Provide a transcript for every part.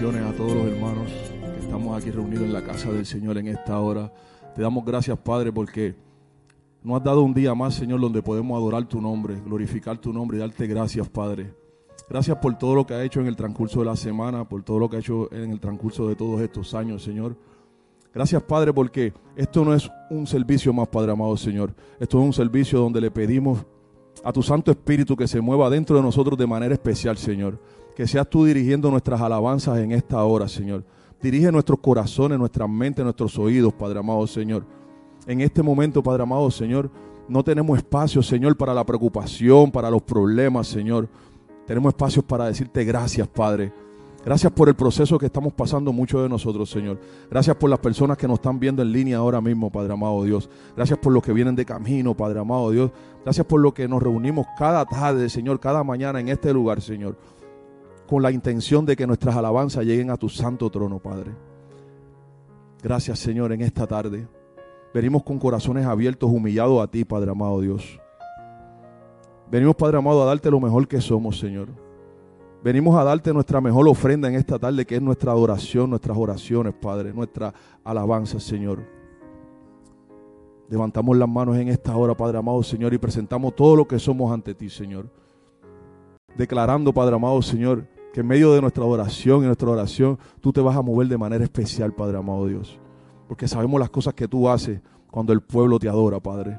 a todos los hermanos que estamos aquí reunidos en la casa del Señor en esta hora. Te damos gracias, Padre, porque nos has dado un día más, Señor, donde podemos adorar tu nombre, glorificar tu nombre y darte gracias, Padre. Gracias por todo lo que ha hecho en el transcurso de la semana, por todo lo que ha hecho en el transcurso de todos estos años, Señor. Gracias, Padre, porque esto no es un servicio más, Padre amado, Señor. Esto es un servicio donde le pedimos a tu Santo Espíritu que se mueva dentro de nosotros de manera especial, Señor. Que seas tú dirigiendo nuestras alabanzas en esta hora, Señor. Dirige nuestros corazones, nuestras mentes, nuestros oídos, Padre amado, Señor. En este momento, Padre amado, Señor, no tenemos espacio, Señor, para la preocupación, para los problemas, Señor. Tenemos espacios para decirte gracias, Padre. Gracias por el proceso que estamos pasando muchos de nosotros, Señor. Gracias por las personas que nos están viendo en línea ahora mismo, Padre amado Dios. Gracias por los que vienen de camino, Padre amado Dios. Gracias por lo que nos reunimos cada tarde, Señor, cada mañana en este lugar, Señor. Con la intención de que nuestras alabanzas lleguen a tu santo trono, Padre. Gracias, Señor, en esta tarde. Venimos con corazones abiertos, humillados a ti, Padre amado Dios. Venimos, Padre amado, a darte lo mejor que somos, Señor. Venimos a darte nuestra mejor ofrenda en esta tarde, que es nuestra adoración, nuestras oraciones, Padre, nuestra alabanza, Señor. Levantamos las manos en esta hora, Padre amado, Señor, y presentamos todo lo que somos ante ti, Señor. Declarando, Padre amado, Señor, que en medio de nuestra adoración y nuestra oración, tú te vas a mover de manera especial, Padre amado Dios. Porque sabemos las cosas que tú haces cuando el pueblo te adora, Padre.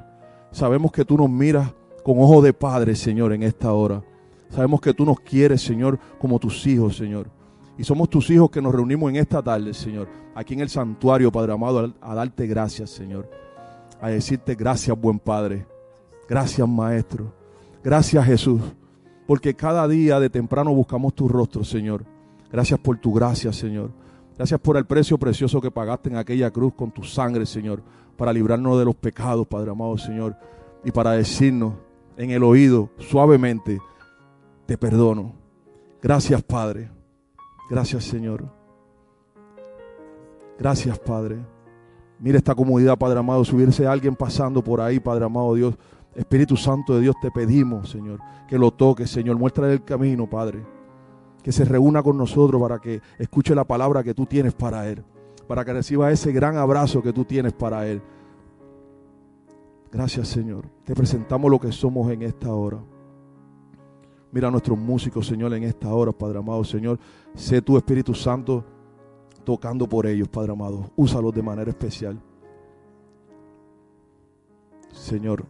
Sabemos que tú nos miras con ojo de Padre, Señor, en esta hora. Sabemos que tú nos quieres, Señor, como tus hijos, Señor. Y somos tus hijos que nos reunimos en esta tarde, Señor, aquí en el santuario, Padre amado, a darte gracias, Señor. A decirte gracias, buen Padre. Gracias, Maestro. Gracias, Jesús. Porque cada día de temprano buscamos tu rostro, Señor. Gracias por tu gracia, Señor. Gracias por el precio precioso que pagaste en aquella cruz con tu sangre, Señor, para librarnos de los pecados, Padre amado, Señor, y para decirnos en el oído suavemente, te perdono. Gracias, Padre. Gracias, Señor. Gracias, Padre. Mira esta comunidad, Padre amado. Si hubiese alguien pasando por ahí, Padre amado Dios, Espíritu Santo de Dios, te pedimos, Señor, que lo toques, Señor. Muéstrale el camino, Padre. Que se reúna con nosotros para que escuche la palabra que tú tienes para Él. Para que reciba ese gran abrazo que tú tienes para Él. Gracias, Señor. Te presentamos lo que somos en esta hora. Mira a nuestros músicos, Señor, en esta hora, Padre amado, Señor. Sé tu Espíritu Santo tocando por ellos, Padre amado. Úsalos de manera especial. Señor,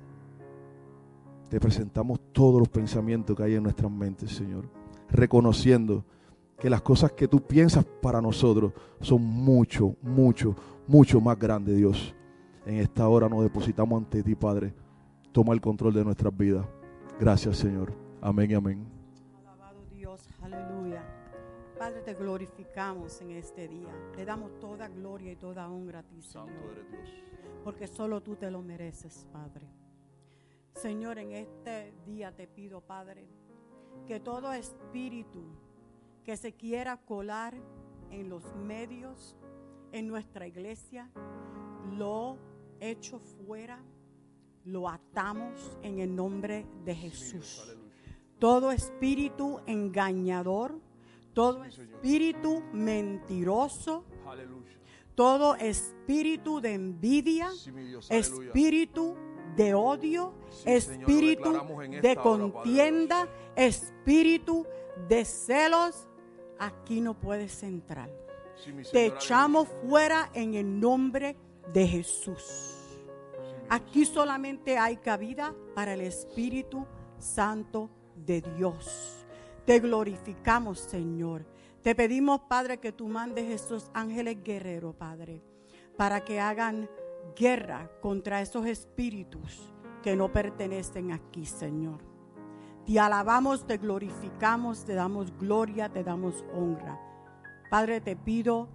te presentamos todos los pensamientos que hay en nuestras mentes, Señor. Reconociendo que las cosas que tú piensas para nosotros son mucho, mucho, mucho más grandes, Dios. En esta hora nos depositamos ante ti, Padre. Toma el control de nuestras vidas. Gracias, Señor. Amén y amén. Alabado Dios, aleluya. Padre, te glorificamos en este día. Te damos toda gloria y toda honra a ti, Señor. Santo eres Dios. Porque solo tú te lo mereces, Padre. Señor, en este día te pido, Padre, que todo espíritu que se quiera colar en los medios, en nuestra iglesia, lo echo fuera, lo atamos en el nombre de Jesús. Todo espíritu engañador, todo espíritu mentiroso, todo espíritu de envidia, espíritu de odio, Sí, espíritu de hora, contienda, espíritu de celos, aquí no puedes entrar. Sí, Te echamos fuera en el nombre de Jesús. Aquí solamente hay cabida para el Espíritu Santo de Dios. Te glorificamos, Señor. Te pedimos, Padre, que tú mandes esos ángeles guerreros, Padre, para que hagan guerra contra esos espíritus que no pertenecen aquí, Señor. Te alabamos, te glorificamos, te damos gloria, te damos honra. Padre, te pido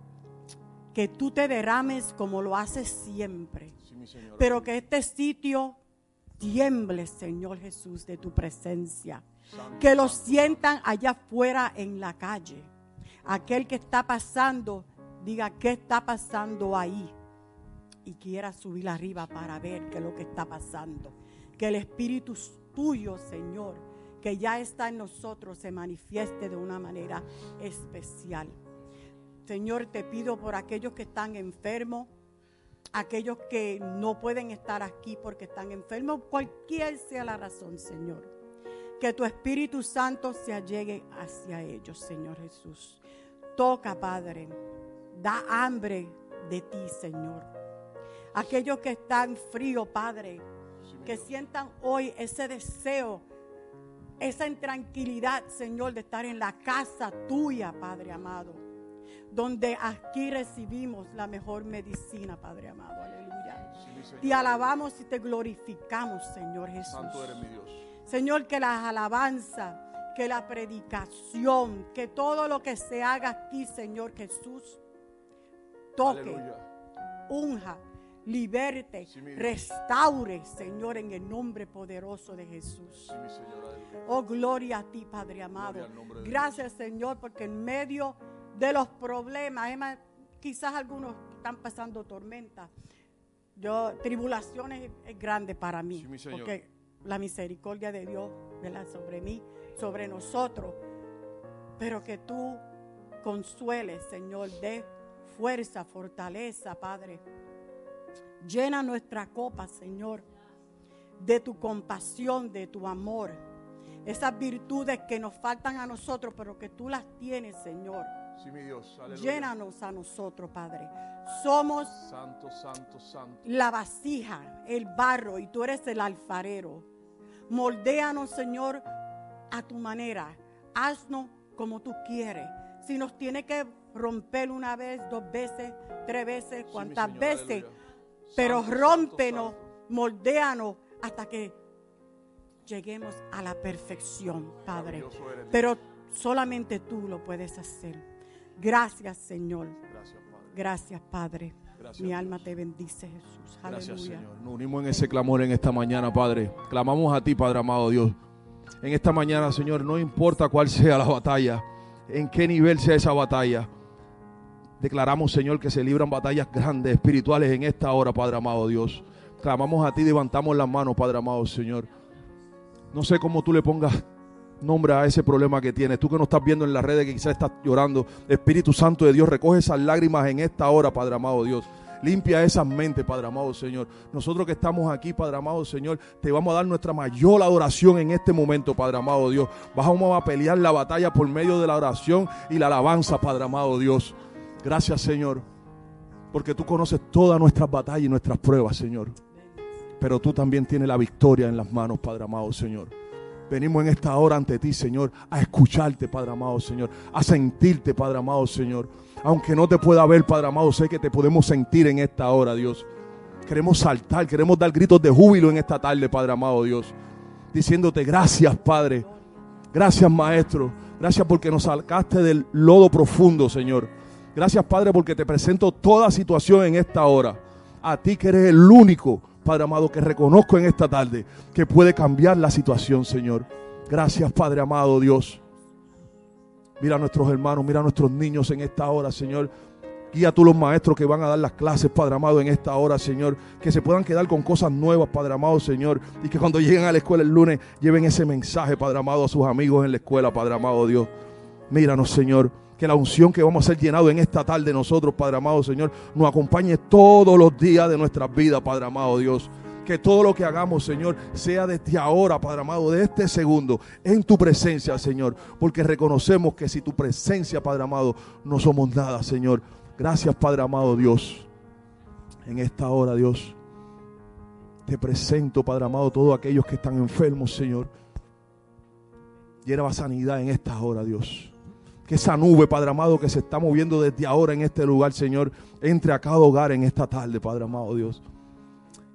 que tú te derrames como lo haces siempre, Sí, pero que este sitio tiemble, Señor Jesús, de tu presencia. Que lo sientan allá afuera en la calle. Aquel que está pasando, diga, ¿qué está pasando ahí? Y quiera subir arriba para ver qué es lo que está pasando. Que el Espíritu tuyo, Señor, que ya está en nosotros, se manifieste de una manera especial. Señor, te pido por aquellos que están enfermos, aquellos que no pueden estar aquí porque están enfermos, cualquier sea la razón, Señor. Que tu Espíritu Santo se allegue hacia ellos, Señor Jesús. Toca, Padre. Da hambre de ti, Señor. Aquellos que están fríos, Padre, que sientan hoy ese deseo, esa intranquilidad, Señor, de estar en la casa tuya, Padre amado. Donde aquí recibimos la mejor medicina, Padre amado. Aleluya. te alabamos y te glorificamos, Señor Jesús. Santo eres mi Dios. Señor, que las alabanzas, que la predicación, que todo lo que se haga aquí, Señor Jesús, toque, unja, liberte, restaure, Señor, en el nombre poderoso de Jesús. oh, gloria a ti, Padre amado. Gracias, Señor, porque en medio de los problemas, quizás algunos están pasando tormentas. Yo, tribulaciones es grande para mí. porque la misericordia de Dios sobre mí, sobre nosotros. Pero que tú consueles, Señor, de fuerza, fortaleza, Padre. Llena nuestra copa, Señor, de tu compasión, de tu amor. Esas virtudes que nos faltan a nosotros, pero que tú las tienes, Señor. Sí, mi Dios. Llénanos a nosotros, Padre. Somos santo, santo, santo. la vasija, el barro, y tú eres el alfarero. Moldéanos, Señor, a tu manera. Haznos como tú quieres. Si nos tiene que romper una vez, dos veces, tres veces, cuantas veces, pero rómpenos, moldéanos hasta que lleguemos a la perfección, Padre. Pero solamente tú lo puedes hacer. Gracias, Señor. Gracias, Padre. Mi alma te bendice, Jesús. Gracias, Señor. Nos unimos en ese clamor en esta mañana, Padre. Clamamos a ti, Padre amado Dios. En esta mañana, Señor, no importa cuál sea la batalla, en qué nivel sea esa batalla. Declaramos, Señor, que se libran batallas grandes, espirituales en esta hora, Padre amado Dios. Clamamos a ti, levantamos las manos, Padre amado Señor. No sé cómo tú le pongas nombre a ese problema que tienes. Tú que no estás viendo en las redes, que quizás estás llorando. Espíritu Santo de Dios, recoge esas lágrimas en esta hora, Padre amado Dios. Limpia esas mentes, Padre amado Señor. Nosotros que estamos aquí, Padre amado Señor, te vamos a dar nuestra mayor adoración en este momento, Padre amado Dios. Vamos a pelear la batalla por medio de la oración y la alabanza, Padre amado Dios. Gracias, Señor, porque tú conoces todas nuestras batallas y nuestras pruebas, Señor. Pero tú también tienes la victoria en las manos, Padre amado Señor. Venimos en esta hora ante ti, Señor, a escucharte, Padre amado, Señor, a sentirte, Padre amado, Señor. Aunque no te pueda ver, Padre amado, sé que te podemos sentir en esta hora, Dios. Queremos saltar, queremos dar gritos de júbilo en esta tarde, Padre amado, Dios. Diciéndote gracias, Padre. Gracias, Maestro. Gracias porque nos sacaste del lodo profundo, Señor. Gracias, Padre, porque te presento toda situación en esta hora. A ti que eres el único Padre amado, que reconozco en esta tarde que puede cambiar la situación, Señor. Gracias, Padre amado Dios. Mira a nuestros hermanos, mira a nuestros niños en esta hora, Señor. Guía tú los maestros que van a dar las clases, Padre amado, en esta hora, Señor. Que se puedan quedar con cosas nuevas, Padre amado, Señor. Y que cuando lleguen a la escuela el lunes, lleven ese mensaje, Padre amado, a sus amigos en la escuela, Padre amado Dios. Míranos, Señor que la unción que vamos a ser llenados en esta tarde nosotros, Padre amado Señor, nos acompañe todos los días de nuestras vidas, Padre amado Dios. Que todo lo que hagamos, Señor, sea desde ahora, Padre amado, de este segundo, en tu presencia, Señor. Porque reconocemos que si tu presencia, Padre amado, no somos nada, Señor. Gracias, Padre amado Dios. En esta hora, Dios, te presento, Padre amado, todos aquellos que están enfermos, Señor. Lleva sanidad en esta hora, Dios. Que esa nube, Padre amado, que se está moviendo desde ahora en este lugar, Señor, entre a cada hogar en esta tarde, Padre amado Dios.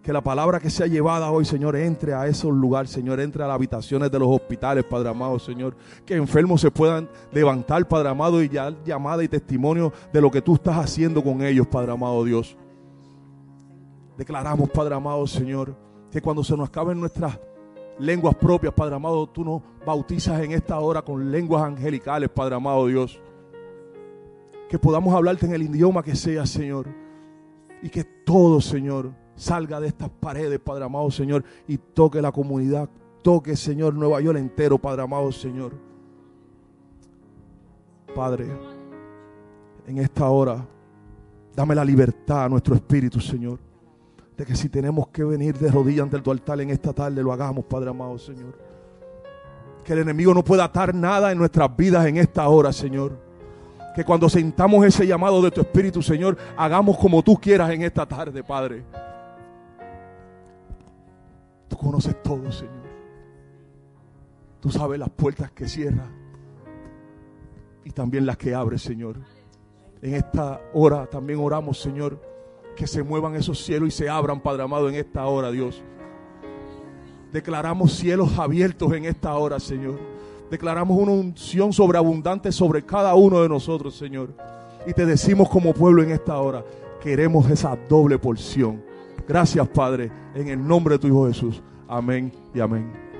Que la palabra que sea llevada hoy, Señor, entre a esos lugares, Señor, entre a las habitaciones de los hospitales, Padre amado, Señor. Que enfermos se puedan levantar, Padre amado, y ya llamada y testimonio de lo que tú estás haciendo con ellos, Padre amado Dios. Declaramos, Padre amado, Señor, que cuando se nos acaben nuestras lenguas propias, Padre amado. Tú nos bautizas en esta hora con lenguas angelicales, Padre amado Dios. Que podamos hablarte en el idioma que sea, Señor. Y que todo, Señor, salga de estas paredes, Padre amado, Señor, y toque la comunidad. Toque, Señor, Nueva York entero, Padre amado, Señor. Padre, en esta hora, dame la libertad a nuestro espíritu, Señor. Que si tenemos que venir de rodillas ante tu altar en esta tarde, lo hagamos, Padre amado, Señor. Que el enemigo no pueda atar nada en nuestras vidas en esta hora, Señor. Que cuando sentamos ese llamado de tu espíritu, Señor, hagamos como tú quieras en esta tarde, Padre. Tú conoces todo, Señor. Tú sabes las puertas que cierras y también las que abres, Señor. En esta hora también oramos, Señor, que se muevan esos cielos y se abran, Padre amado, en esta hora, Dios. Declaramos cielos abiertos en esta hora, Señor. Declaramos una unción sobreabundante sobre cada uno de nosotros, Señor. Y te decimos como pueblo en esta hora, queremos esa doble porción. Gracias, Padre, en el nombre de tu Hijo Jesús. Amén y amén.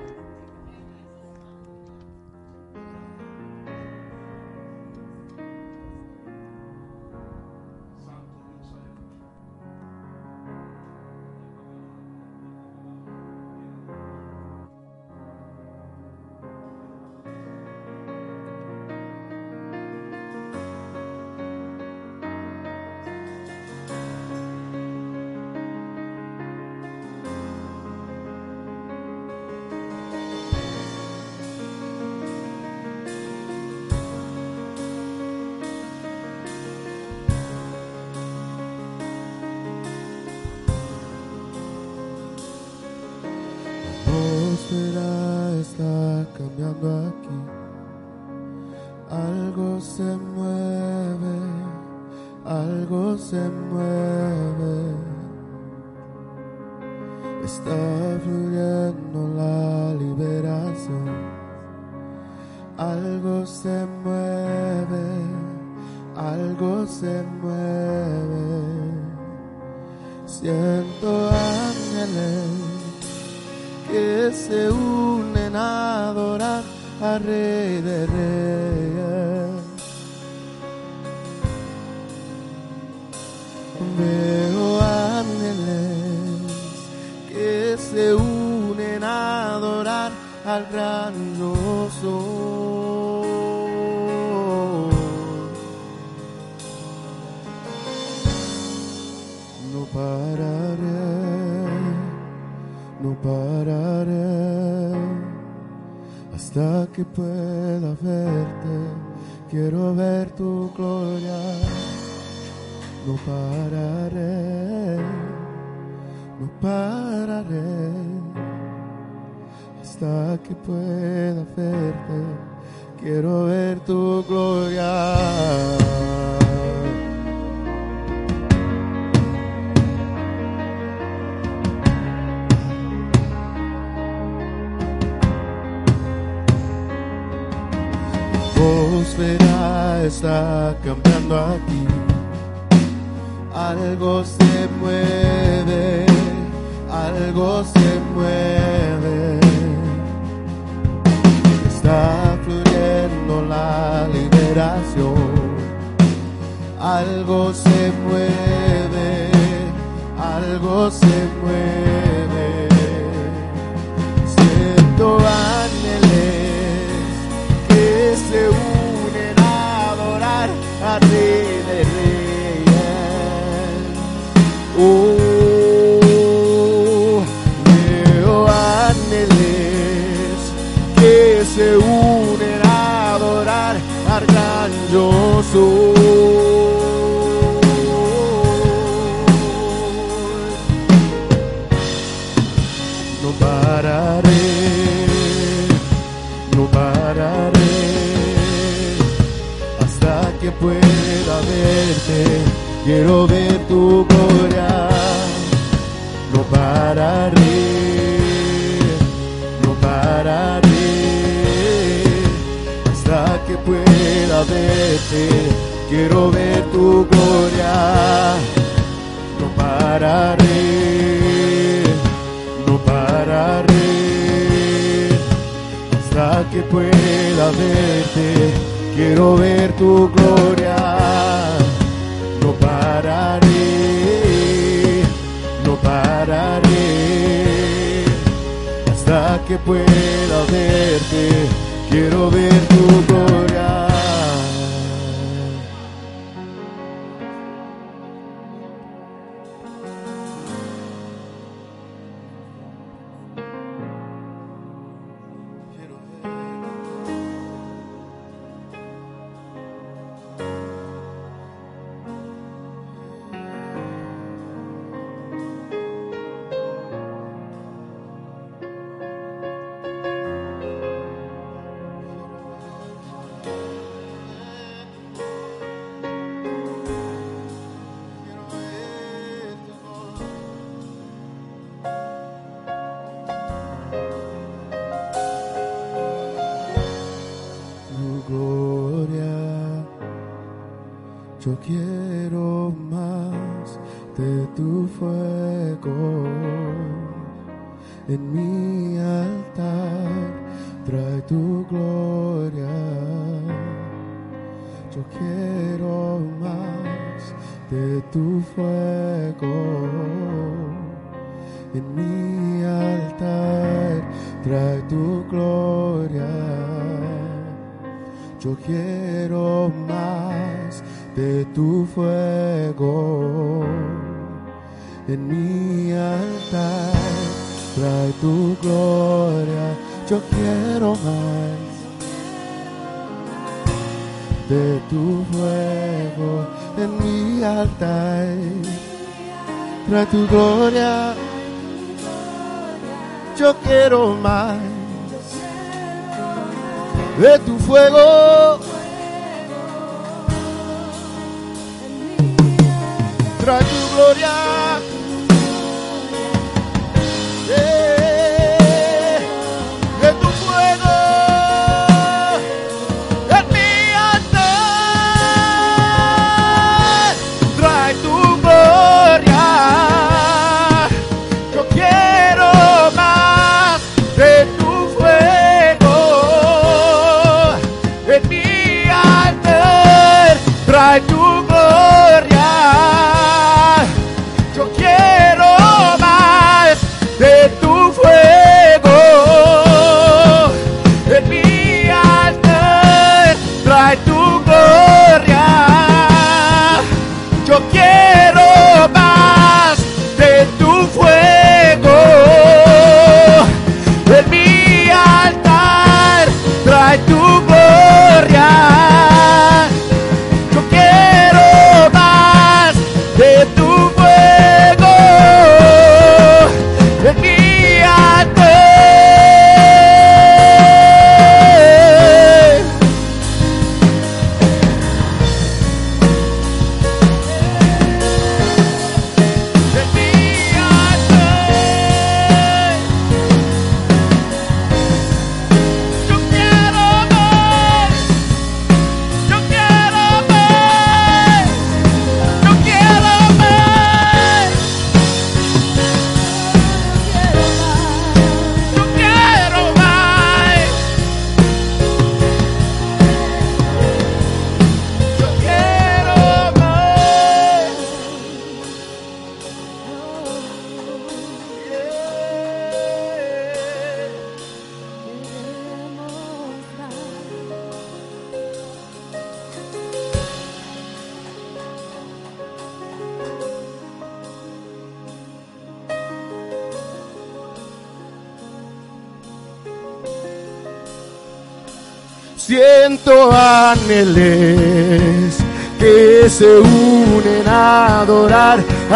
Algo se mueve. Está fluyendo la liberación. Algo se mueve, algo se mueve. Quiero ver tu gloria. No pararé, no pararé hasta que pueda verte. Quiero ver tu gloria. No pararé, no pararé hasta que pueda verte. Quiero ver tu gloria. Trae tu gloria.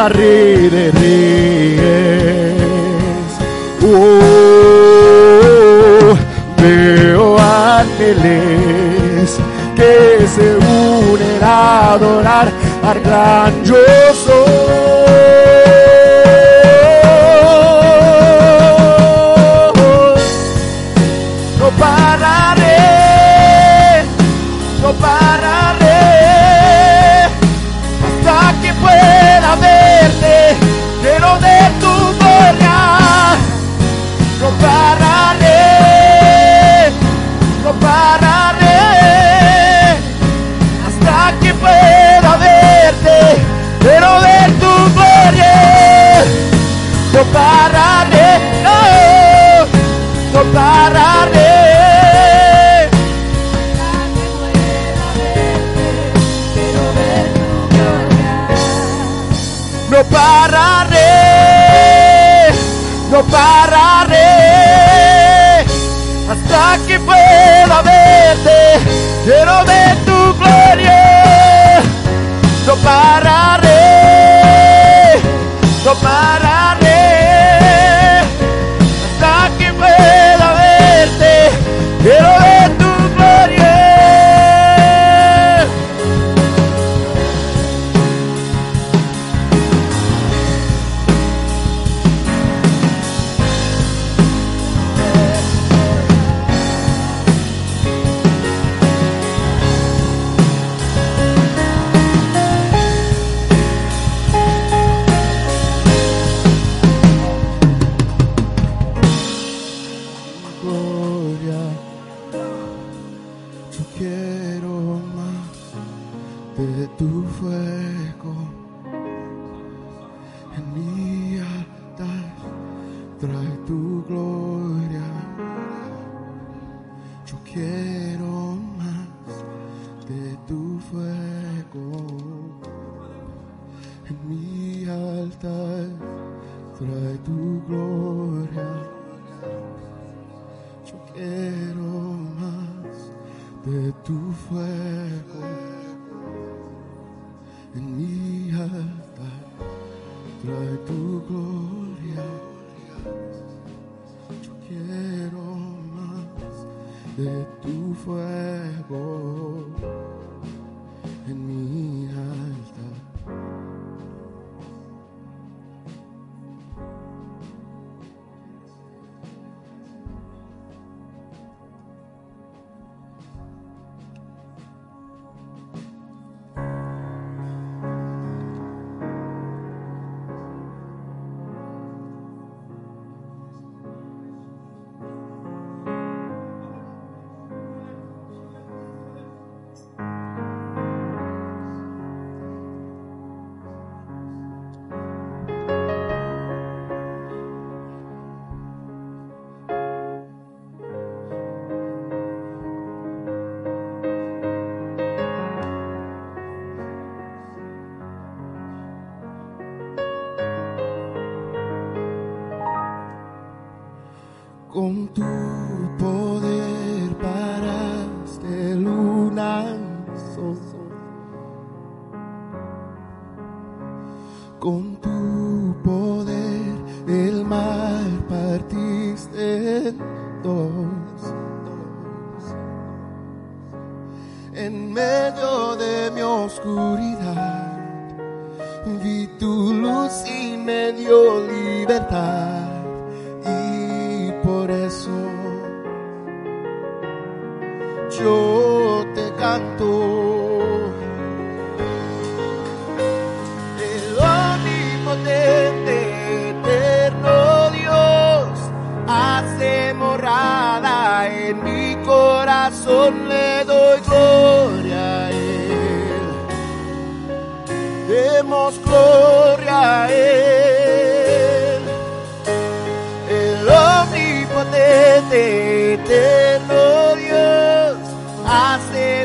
Adorar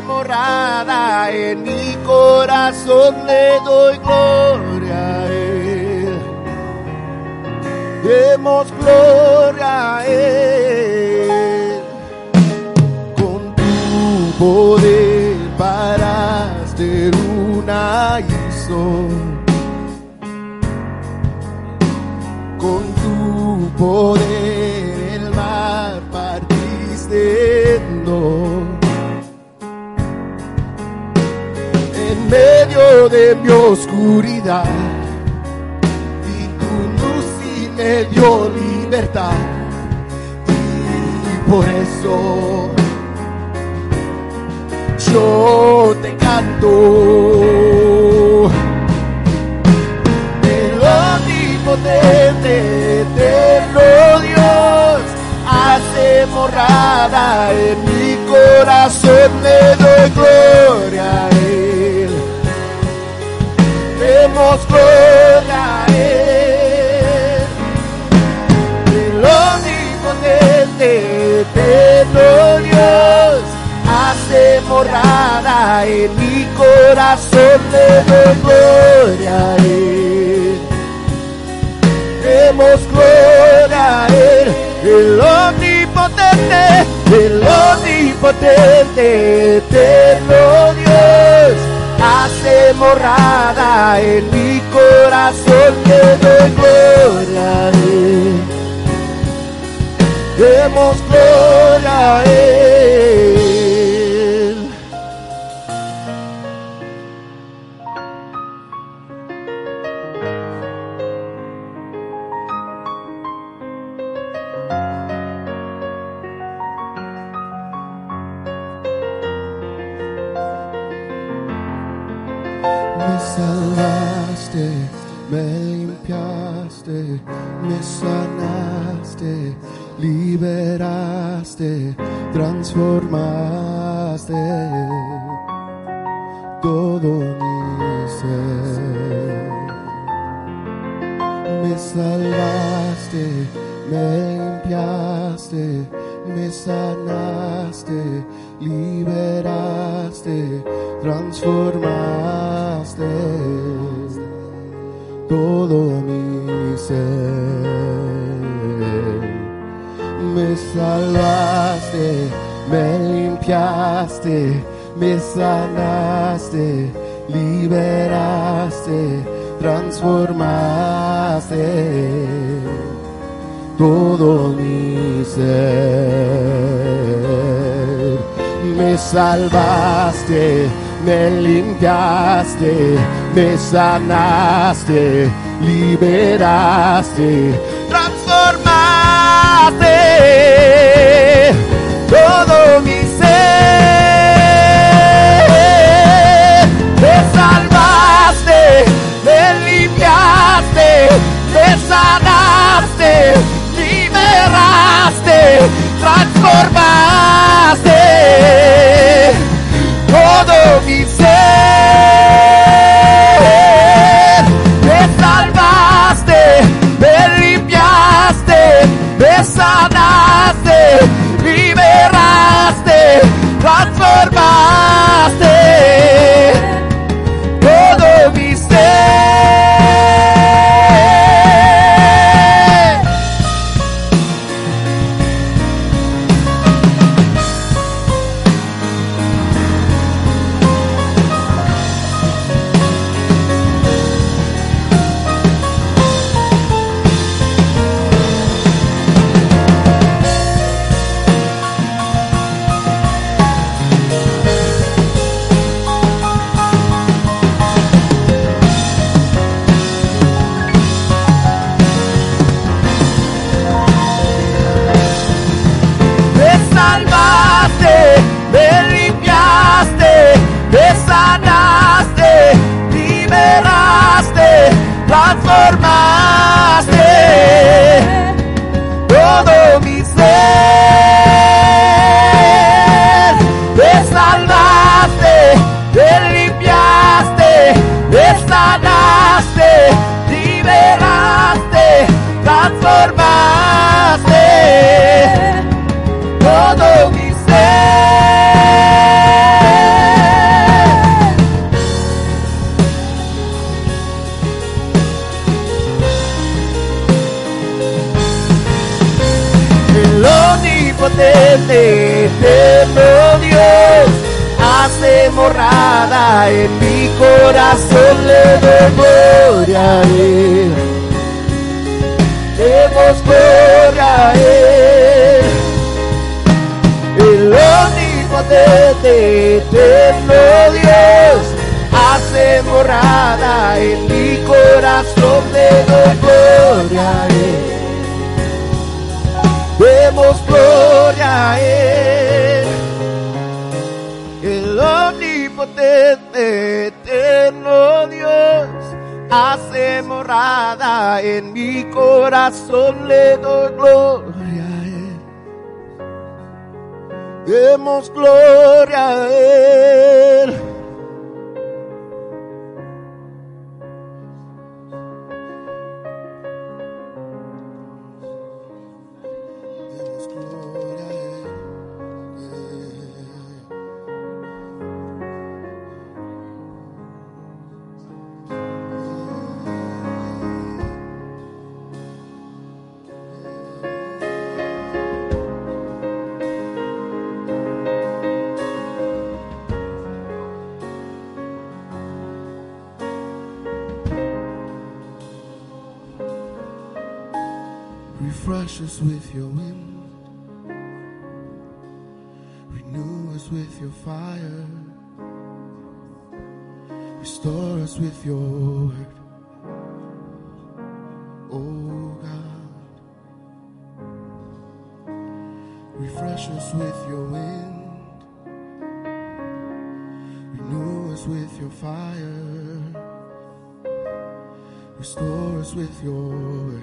morada en mi corazón, le doy gloria a Él. Demos gloria a Él. Con tu poder paraste luna y sol. con tu poder medio de mi oscuridad. Y tu luz y me dio libertad. Y por eso yo te canto. El omnipotente, eterno Dios, hace morada en mi corazón, le doy gloria. Demos gloria a Él. El omnipotente, eterno Dios, hace morada en mi corazón, doy gloria a Él. Demos gloria a Él, el omnipotente, el omnipotente, eterno Dios, hace morada en mi corazón, a Él. Demos gloria. transformaste todo mi ser. Me salvaste, me limpiaste, me sanaste. me sanaste, liberaste, transformaste todo mi ser. Me salvaste, me limpiaste, me sanaste, liberaste, transformaste todo mi ser. me limpiaste, me sanaste, liberaste. Refresh us with your wind, renew us with your fire, restore us with your word.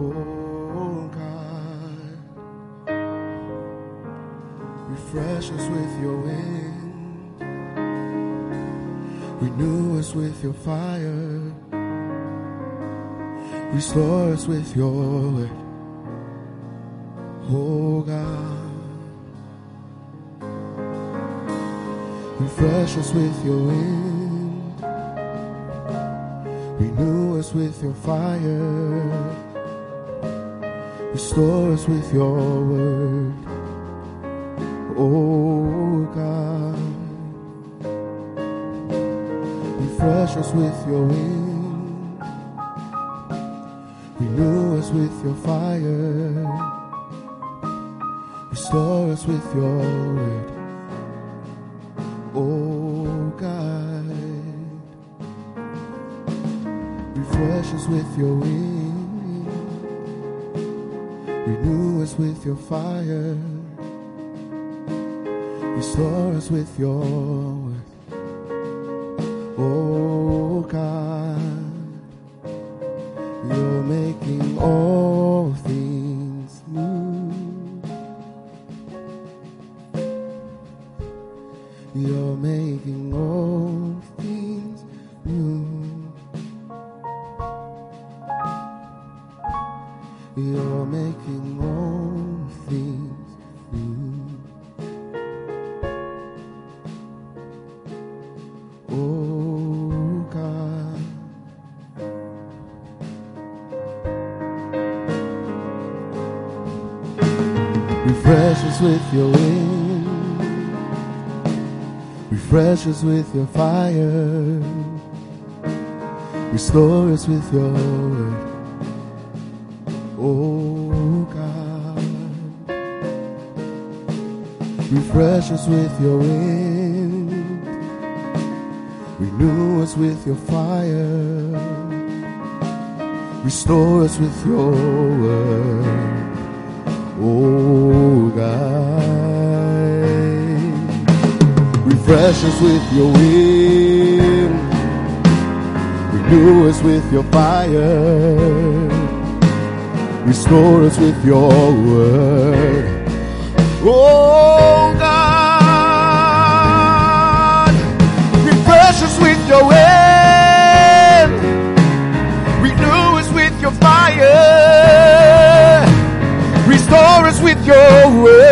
Oh God, refresh us with your wind, renew us with your fire, restore us with your word. Oh God. Refresh us with your wind. Renew us with your fire. Restore us with your word. Oh God. Refresh us with your wind. Renew us with your fire. Restore us with your word. Oh God. Refresh us with your wind. Renew us with your fire. Restore us with your word. Oh us with your fire. Restore us with your word. Oh God. Refresh us with your wind. Renew us with your fire. Restore us with your word. Oh God. Refresh us with your wind. Renew us with your fire. Restore us with your word. Oh God. Refresh us with your wind. Renew us with your fire. Restore us with your word.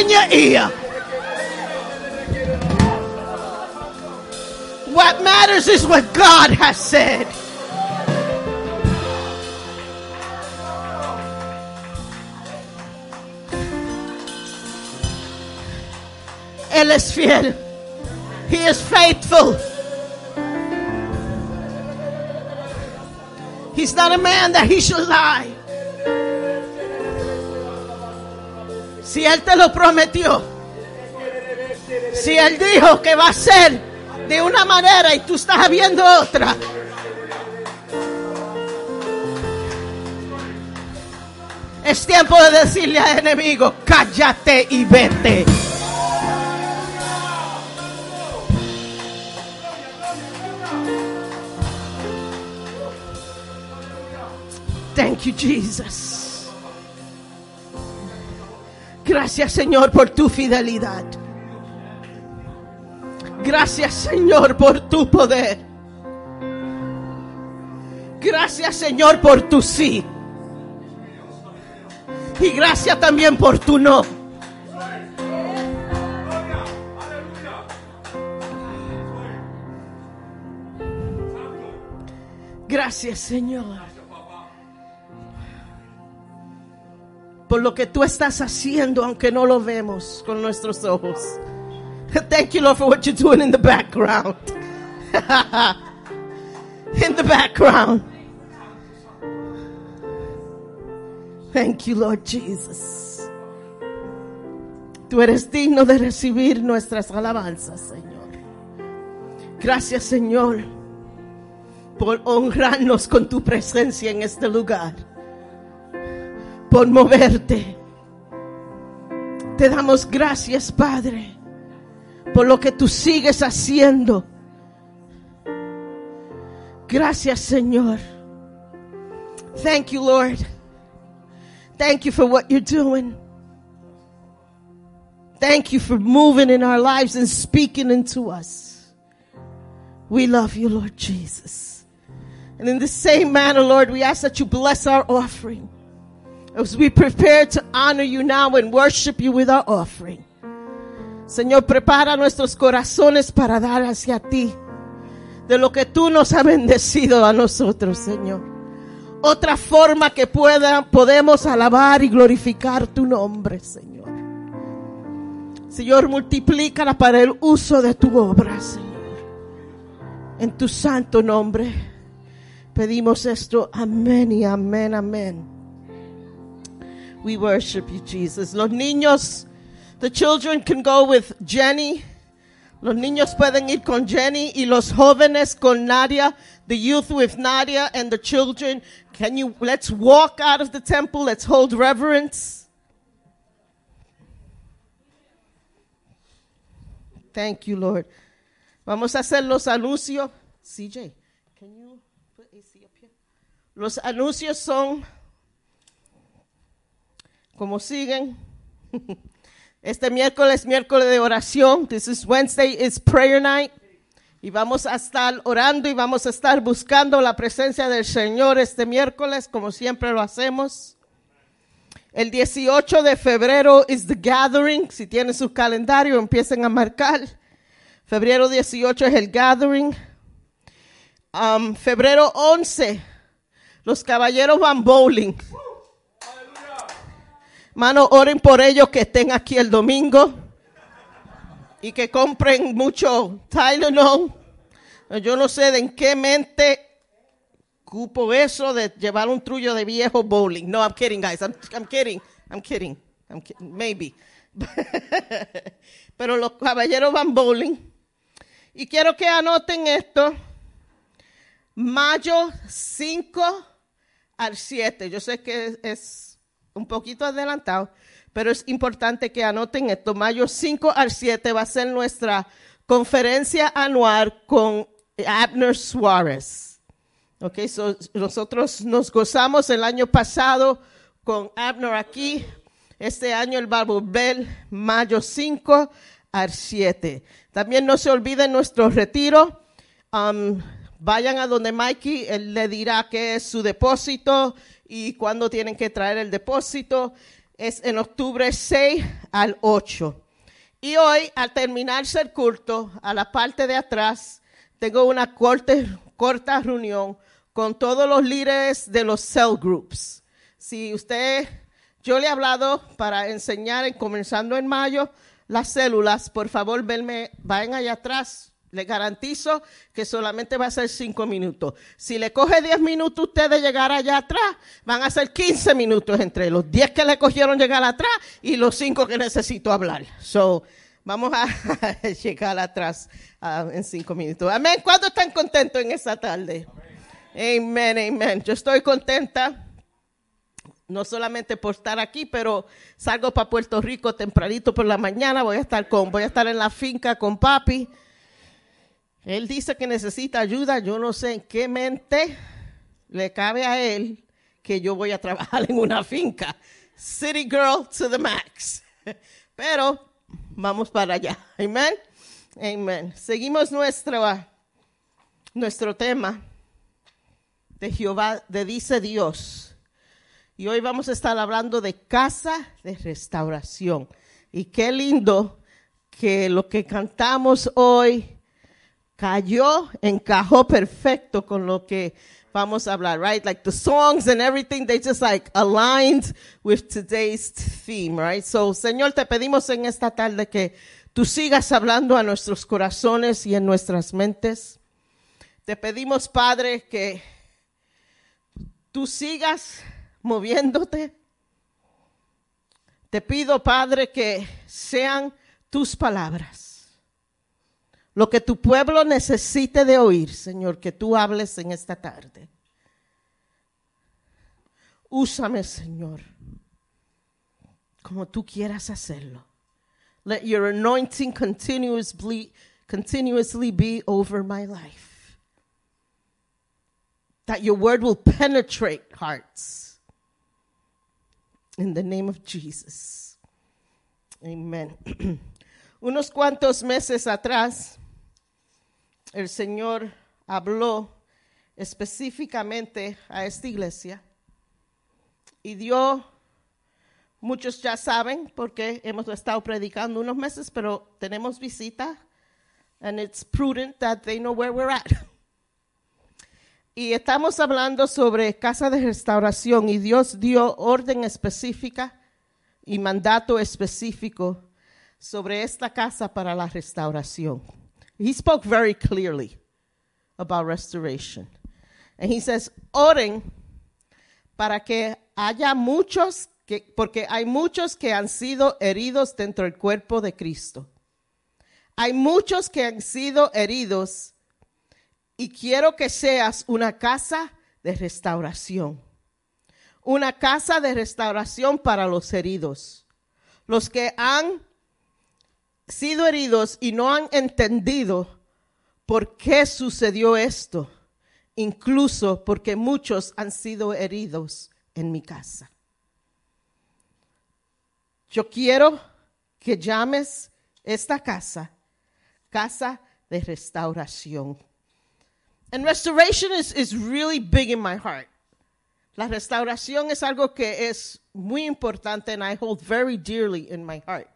In your ear. What matters is what God has said. Él es fiel. He is faithful. He's not a man that he should lie. Si Él te lo prometió, si Él dijo que va a ser de una manera y tú estás viendo otra, es tiempo de decirle al enemigo, cállate y vete. Thank you, Jesus. Gracias, Señor, por tu fidelidad. Gracias, Señor, por tu poder. Gracias, Señor, por tu sí. Y gracias también por tu no. Gracias, Señor. Por lo que tú estás haciendo, aunque no lo vemos con nuestros ojos. Thank you, Lord, for what you're doing in the background. in the background. Thank you, Lord Jesus. Tú eres digno de recibir nuestras alabanzas, Señor. Gracias, Señor, por honrarnos con tu presencia en este lugar por moverte. Te damos gracias, Padre, por lo que tú sigues haciendo. Gracias, Señor. Thank you, Lord. Thank you for what you're doing. Thank you for moving in our lives and speaking into us. We love you, Lord Jesus. And in the same manner, Lord, we ask that you bless our offering as we prepare to honor you now and worship you with our offering. Señor, prepara nuestros corazones para dar hacia ti de lo que tú nos has bendecido a nosotros, Señor. Otra forma que pueda, podemos alabar y glorificar tu nombre, Señor. Señor, multiplícala para el uso de tu obra, Señor. En tu santo nombre pedimos esto. Amén y amén, amén. We worship you, Jesus. Los niños, the children can go with Jenny Los niños pueden ir con Jenny y los jóvenes con Nadia, the youth with Nadia and the children. Can you, let's walk out of the temple. Let's hold reverence. Thank you, Lord. Vamos a hacer los anuncios. CJ, can you put AC up here? Los anuncios son como siguen. Este miércoles, miércoles de oración. This is Wednesday, is prayer night. Y vamos a estar orando y vamos a estar buscando la presencia del Señor este miércoles, como siempre lo hacemos. El 18 de febrero is the gathering. Si tienen su calendario, empiecen a marcar. Febrero 18 es el gathering. Um, febrero 11, los caballeros van bowling. Mano, oren por ellos que estén aquí el domingo y que compren mucho Tylenol. Yo no sé de en qué mente cupo eso de llevar un trullo de viejo bowling. No, I'm kidding, guys. I'm, I'm kidding. I'm kidding. I'm ki- maybe. Pero los caballeros van bowling. Y quiero que anoten esto. Mayo 5 al 7. Yo sé que es un poquito adelantado, pero es importante que anoten esto. Mayo 5 al 7 va a ser nuestra conferencia anual con Abner Suárez. Ok, so nosotros nos gozamos el año pasado con Abner aquí. Este año él va a mayo 5 al 7. También no se olviden nuestro retiro. Um, vayan a donde Mikey, él le dirá qué es su depósito y cuándo tienen que traer el depósito. Es en octubre 6 al 8. Y hoy, al terminarse el culto, a la parte de atrás, tengo una corta reunión con todos los líderes de los cell groups. Si usted, yo le he hablado para enseñar, en, comenzando en mayo, las células, por favor, venme, vayan allá atrás. Le garantizo que solamente va a ser cinco minutos. Si le coge 10 minutos usted de llegar allá atrás, van a ser 15 minutos entre los 10 que le cogieron llegar atrás y los 5 que necesito hablar. So, vamos a llegar atrás ah, en cinco minutos. Amén. ¿Cuántos están contentos en esta tarde? Amén, amén. Yo estoy contenta no solamente por estar aquí, pero salgo para Puerto Rico tempranito por la mañana, voy a estar con, voy a estar en la finca con papi. Él dice que necesita ayuda, yo no sé en qué mente le cabe a él que yo voy a trabajar en una finca. City girl to the max. Pero vamos para allá. Amén. Amén. Seguimos nuestro, ah, nuestro tema de Jehová, de dice Dios. Y hoy vamos a estar hablando de casa de restauración. Y qué lindo que lo que cantamos hoy cayó, encajó perfecto con lo que vamos a hablar, right? Like the songs and everything, they just like aligned with today's theme, right? So, Señor, te pedimos en esta tarde que tú sigas hablando a nuestros corazones y en nuestras mentes. Te pedimos, Padre, que tú sigas moviéndote. Te pido, Padre, que sean tus palabras. Lo que tu pueblo necesite de oír, Señor, que tú hables en esta tarde. Úsame, Señor, como tú quieras hacerlo. Let your anointing continuously, continuously be over my life. That your word will penetrate hearts. In the name of Jesus. Amen. Unos cuantos meses atrás, el Señor habló específicamente a esta iglesia y dio, muchos ya saben porque hemos estado predicando unos meses, pero tenemos visita and it's prudent that they know where we're at. Y estamos hablando sobre casa de restauración y Dios dio orden específica y mandato específico sobre esta casa para la restauración. He spoke very clearly about restoration. And he says, oren para que haya muchos, que, porque hay muchos que han sido heridos dentro del cuerpo de Cristo. hay muchos que han sido heridos y quiero que seas una casa de restauración. Una casa de restauración para los heridos. Los que han sido heridos y no han entendido por qué sucedió esto. Incluso porque muchos han sido heridos en mi casa. Yo quiero que llames esta casa casa de restauración. And restoration is, really big in my heart. La restauración es algo que es muy importante and I hold very dearly in my heart.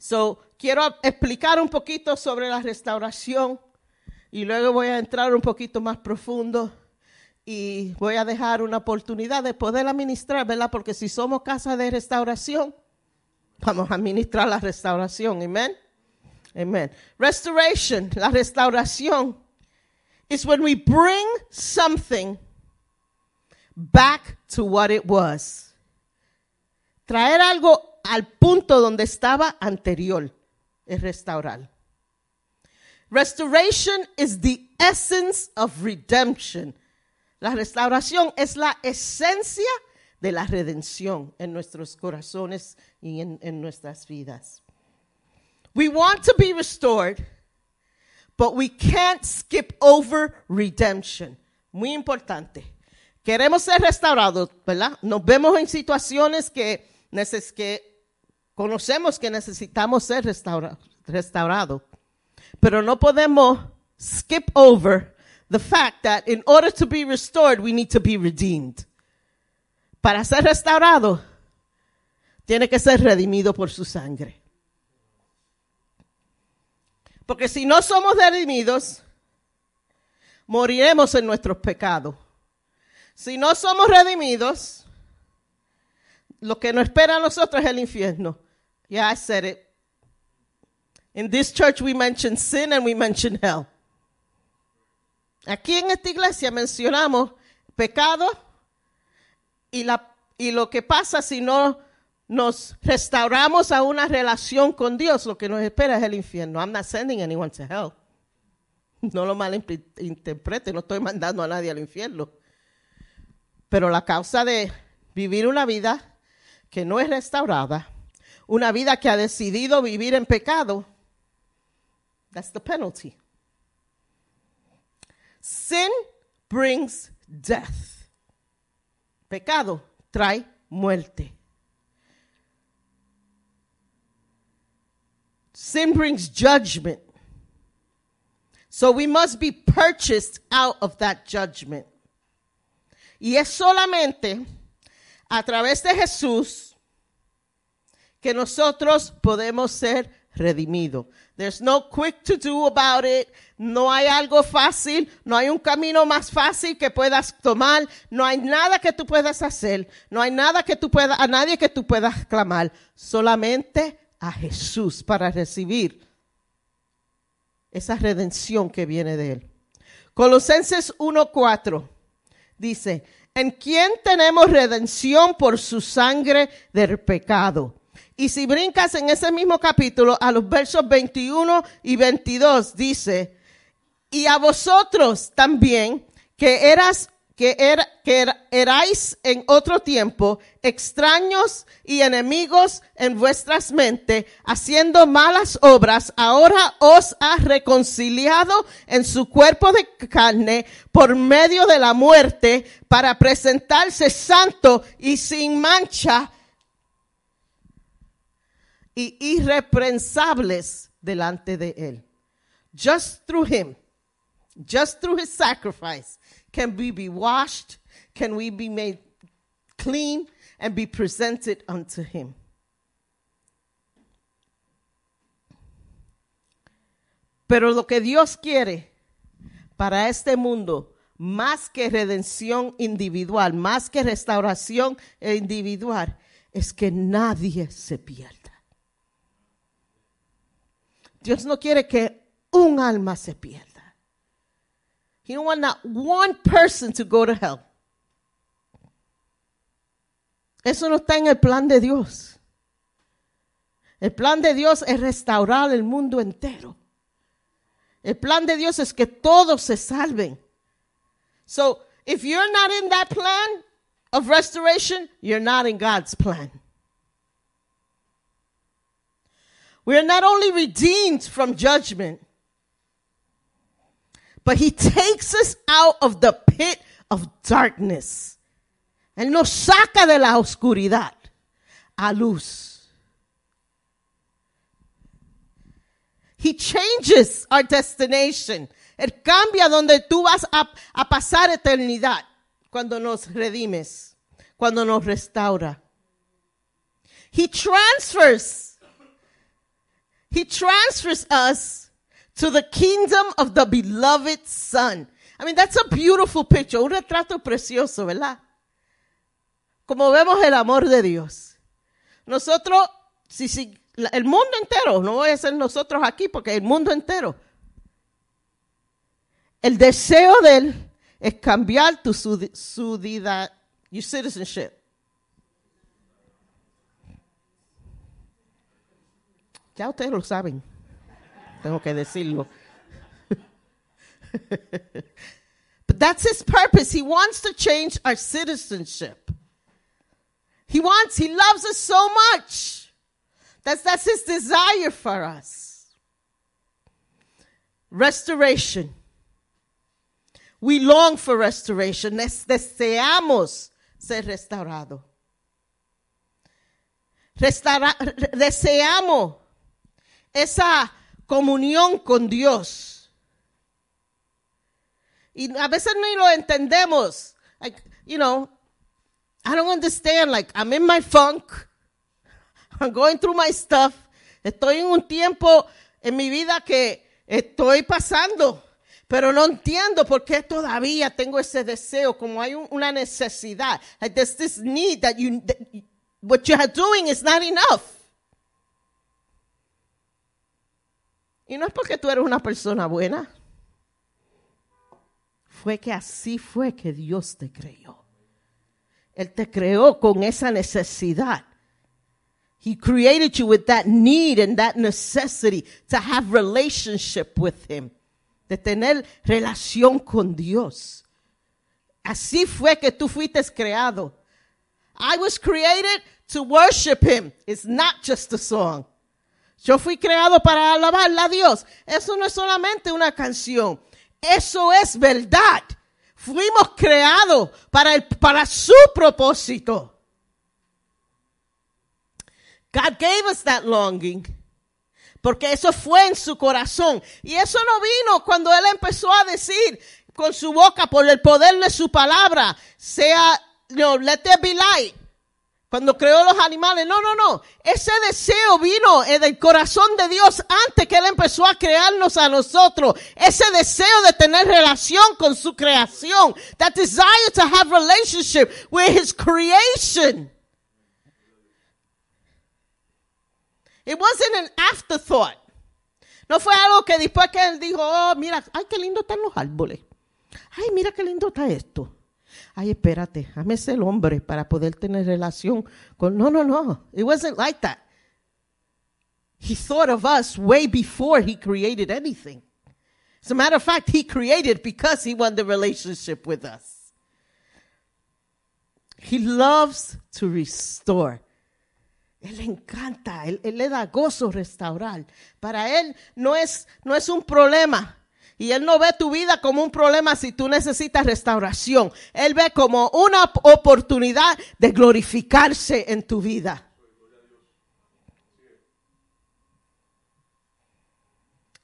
So, quiero explicar un poquito sobre la restauración y luego voy a entrar un poquito más profundo y voy a dejar una oportunidad de poder administrar, ¿verdad? Porque si somos casa de restauración, vamos a administrar la restauración, amén. Amen. Restoration, la restauración, is when we bring something back to what it was. Traer algo al punto donde estaba anterior es restaurar. Restoration is the essence of redemption. La restauración es la esencia de la redención en nuestros corazones y en, nuestras vidas. We want to be restored, but we can't skip over redemption. Muy importante. Queremos ser restaurados, ¿verdad? Nos vemos en situaciones que, que conocemos que necesitamos ser restaurados, restaurado, pero no podemos skip over the fact that in order to be restored, we need to be redeemed. Para ser restaurado, tiene que ser redimido por su sangre. Porque si no somos redimidos, moriremos en nuestros pecados. Si no somos redimidos, lo que nos espera a nosotros es el infierno. Yeah, I said it. In this church we mention sin and we mention hell. Aquí en esta iglesia mencionamos pecado y, la, y lo que pasa si no nos restauramos a una relación con Dios, lo que nos espera es el infierno. I'm not sending anyone to hell. No lo malinterprete, no estoy mandando a nadie al infierno. Pero la causa de vivir una vida que no es restaurada, una vida que ha decidido vivir en pecado, that's the penalty. Sin brings death. Pecado trae muerte. Sin brings judgment. So we must be purchased out of that judgment. Y es solamente a través de Jesús que nosotros podemos ser redimidos. There's no quick to do about it. No hay algo fácil. No hay un camino más fácil que puedas tomar. No hay nada que tú puedas hacer. No hay nada que tú puedas, a nadie que tú puedas clamar. Solamente a Jesús para recibir esa redención que viene de Él. Colosenses 1.4 dice, en quien tenemos redención por su sangre del pecado. Y si brincas en ese mismo capítulo a los versos 21 y 22 dice, y a vosotros también que eras que, que erais en otro tiempo extraños y enemigos en vuestras mentes, haciendo malas obras, ahora os ha reconciliado en su cuerpo de carne por medio de la muerte para presentarse santo y sin mancha y irreprensables delante de él. Just through him, just through his sacrifice, can we be washed? Can we be made clean and be presented unto Him? Pero lo que Dios quiere para este mundo, más que redención individual, más que restauración individual, es que nadie se pierda. Dios no quiere que un alma se pierda. He don't want not one person to go to hell. Eso no está en el plan de Dios. El plan de Dios es restaurar el mundo entero. El plan de Dios es que todos se salven. So, if you're not in that plan of restoration, you're not in God's plan. We are not only redeemed from judgment, but He takes us out of the pit of darkness. Él nos saca de la oscuridad a luz. He changes our destination. Él cambia donde tú vas a, a pasar eternidad cuando nos redimes, cuando nos restaura. He transfers. He transfers us to the kingdom of the beloved Son. I mean, that's a beautiful picture, un retrato precioso, ¿verdad? Como vemos el amor de Dios. Nosotros, el mundo entero, no voy a ser nosotros aquí porque el mundo entero. El deseo de él es cambiar tu sudi- sudida, your citizenship. Ya ustedes lo saben. Tengo que decirlo. but that's his purpose. He wants to change our citizenship. He wants, he loves us so much. That's, that's his desire for us. Restoration. We long for restoration. Des- deseamos ser restaurado. Restaura- re- deseamos esa comunión con Dios. Y a veces ni lo entendemos. Like, you know, I don't understand. Like, I'm in my funk. I'm going through my stuff. Estoy en un tiempo en mi vida que estoy pasando. Pero no entiendo por qué todavía tengo ese deseo, como hay un- una necesidad. Like there's this need that you, that what you are doing is not enough. Y no es porque tú eres una persona buena. Fue que así fue que Dios te creó. Él te creó con esa necesidad. He created you with that need and that necessity to have relationship with him. De tener relación con Dios. Así fue que tú fuiste creado. I was created to worship him. It's not just a song. Yo fui creado para alabarle a Dios. Eso no es solamente una canción. Eso es verdad. Fuimos creados para, el, para su propósito. God gave us that longing. Porque eso fue en su corazón. Y eso no vino cuando él empezó a decir con su boca, por el poder de su palabra, sea, no, let there be light. Cuando creó los animales, no, no, no. Ese deseo vino en el corazón de Dios antes que Él empezó a crearnos a nosotros. Ese deseo de tener relación con su creación. That desire to have relationship with His creation. It wasn't an afterthought. No fue algo que después que Él dijo, oh, mira, ay, qué lindo están los árboles. Ay, mira qué lindo está esto. Ay, espérate, hazme ser el hombre para poder tener relación con... No, no, no. It wasn't like that. He thought of us way before he created anything. As a matter of fact, he created because he wanted the relationship with us. He loves to restore. Él le encanta, él, él le da gozo restaurar. Para él no es, no es un problema. Y él no ve tu vida como un problema si tú necesitas restauración. Él ve como una oportunidad de glorificarse en tu vida.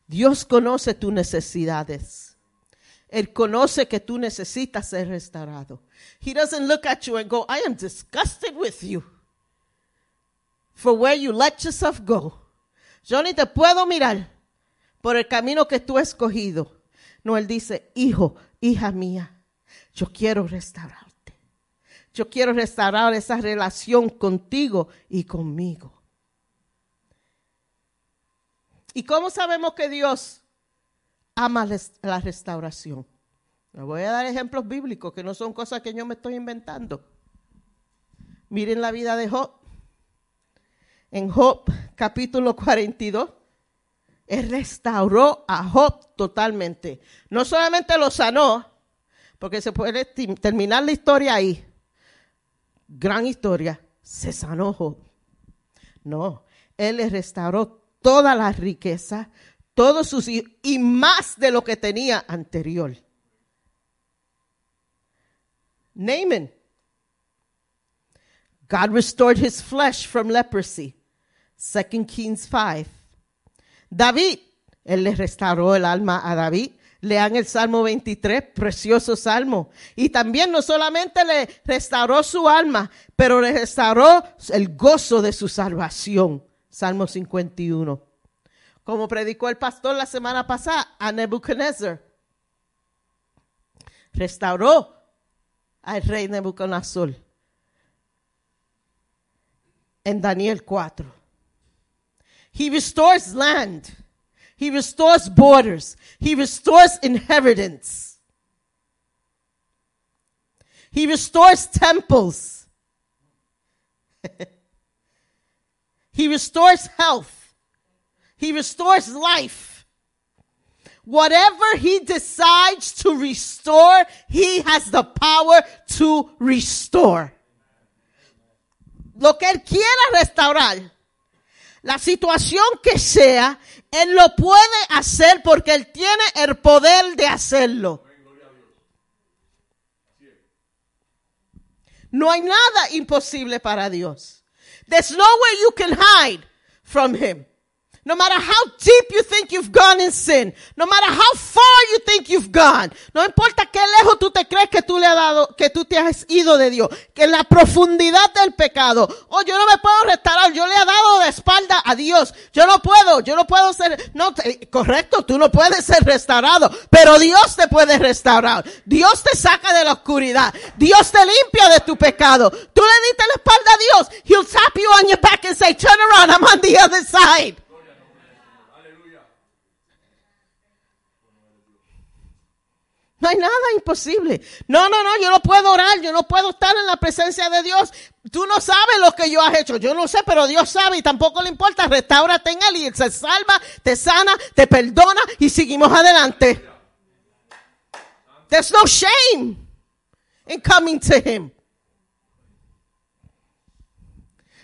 Dios conoce tus necesidades. Él conoce que tú necesitas ser restaurado. He doesn't look at you and go, I am disgusted with you for where you let yourself go. Yo ni te puedo mirar por el camino que tú has escogido. No, él dice, hijo, hija mía, yo quiero restaurarte. Yo quiero restaurar esa relación contigo y conmigo. ¿Y cómo sabemos que Dios ama la restauración? Les voy a dar ejemplos bíblicos que no son cosas que yo me estoy inventando. Miren la vida de Job. en Job capítulo 42, él restauró a Job totalmente. No solamente lo sanó, porque se puede terminar la historia ahí. Gran historia. Se sanó Job. No, él le restauró toda la riqueza, todos sus hijos y más de lo que tenía anterior. Naaman. God restored his flesh from leprosy. 2 Kings 5. David, él le restauró el alma a David. Lean el Salmo 23, precioso salmo. Y también no solamente le restauró su alma, pero le restauró el gozo de su salvación. Salmo 51. Como predicó el pastor la semana pasada a Nebuchadnezzar. Restauró al rey Nebuchadnezzar. En Daniel 4. He restores land. He restores borders. He restores inheritance. He restores temples. he restores health. He restores life. Whatever he decides to restore, he has the power to restore. Lo que él quiera restaurar, la situación que sea, Él lo puede hacer porque Él tiene el poder de hacerlo. No hay nada imposible para Dios. There's nowhere you can hide from Him. No matter how deep you think you've gone in sin, no matter how far you think you've gone, no importa qué lejos tú te crees que tú le has dado, que tú te has ido de Dios, que en la profundidad del pecado, oh, yo no me puedo restaurar, yo le he dado de espalda a Dios, yo no puedo, yo no puedo ser, no, te- correcto, tú no puedes ser restaurado, pero Dios te puede restaurar, Dios te saca de la oscuridad, Dios te limpia de tu pecado, tú le diste la espalda a Dios, He'll tap you on your back and say, turn around, I'm on the other side. No hay nada imposible. No, no, no, yo no puedo orar, yo no puedo estar en la presencia de Dios. Tú no sabes lo que yo he hecho, yo no sé, pero Dios sabe y tampoco le importa. Restáurate en Él y se salva, te sana, te perdona y seguimos adelante. There's no shame in coming to Him.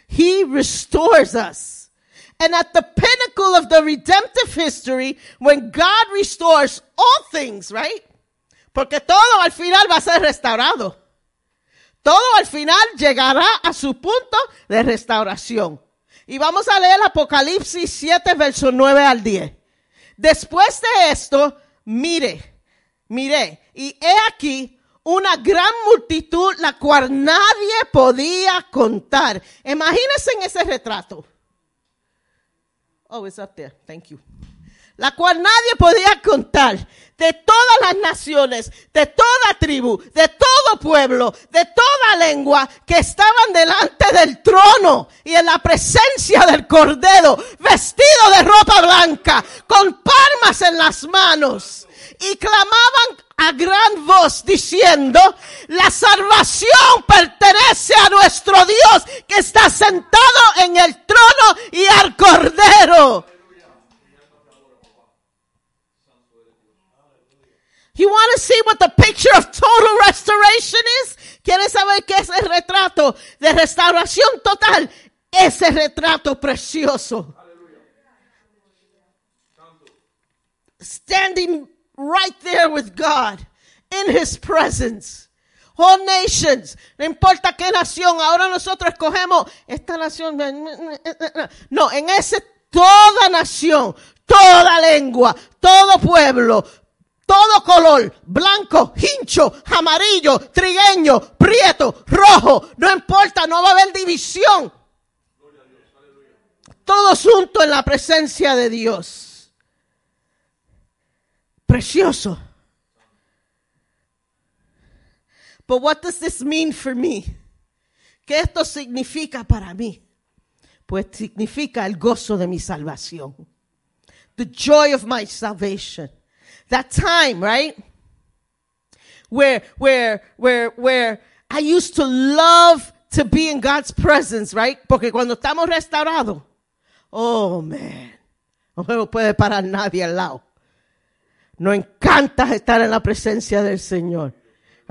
He restores us. And at the pinnacle of the redemptive history, when God restores all things, right? Porque todo al final va a ser restaurado. Todo al final llegará a su punto de restauración. Y vamos a leer Apocalipsis 7, versos 9 al 10. Después de esto, mire, mire, y he aquí una gran multitud, la cual nadie podía contar. Imagínense en ese retrato. Oh, it's up there. Thank you. La cual nadie podía contar. De todas las naciones, de toda tribu, de todo pueblo, de toda lengua que estaban delante del trono y en la presencia del cordero, vestido de ropa blanca, con palmas en las manos. Y clamaban a gran voz diciendo, la salvación pertenece a nuestro Dios que está sentado en el trono y al cordero. You want to see what the picture of total restoration is? ¿Quieres saber qué es el retrato de restauración total? Ese retrato precioso. Standing right there with God in his presence. All nations, no importa qué nación, ahora nosotros escogemos esta nación. No, en ese toda nación, toda lengua, todo pueblo, todo color, blanco, hincho, amarillo, trigueño, prieto, rojo, no importa, no va a haber división. Todos juntos en la presencia de Dios. Precioso. But what does this mean for me? ¿Qué esto significa para mí? Pues significa el gozo de mi salvación. The joy of my salvation. That time, right? Where, where, where, where I used to love to be in God's presence, right? Porque cuando estamos restaurados, oh man, no me puede parar nadie al lado. Nos encanta estar en la presencia del Señor.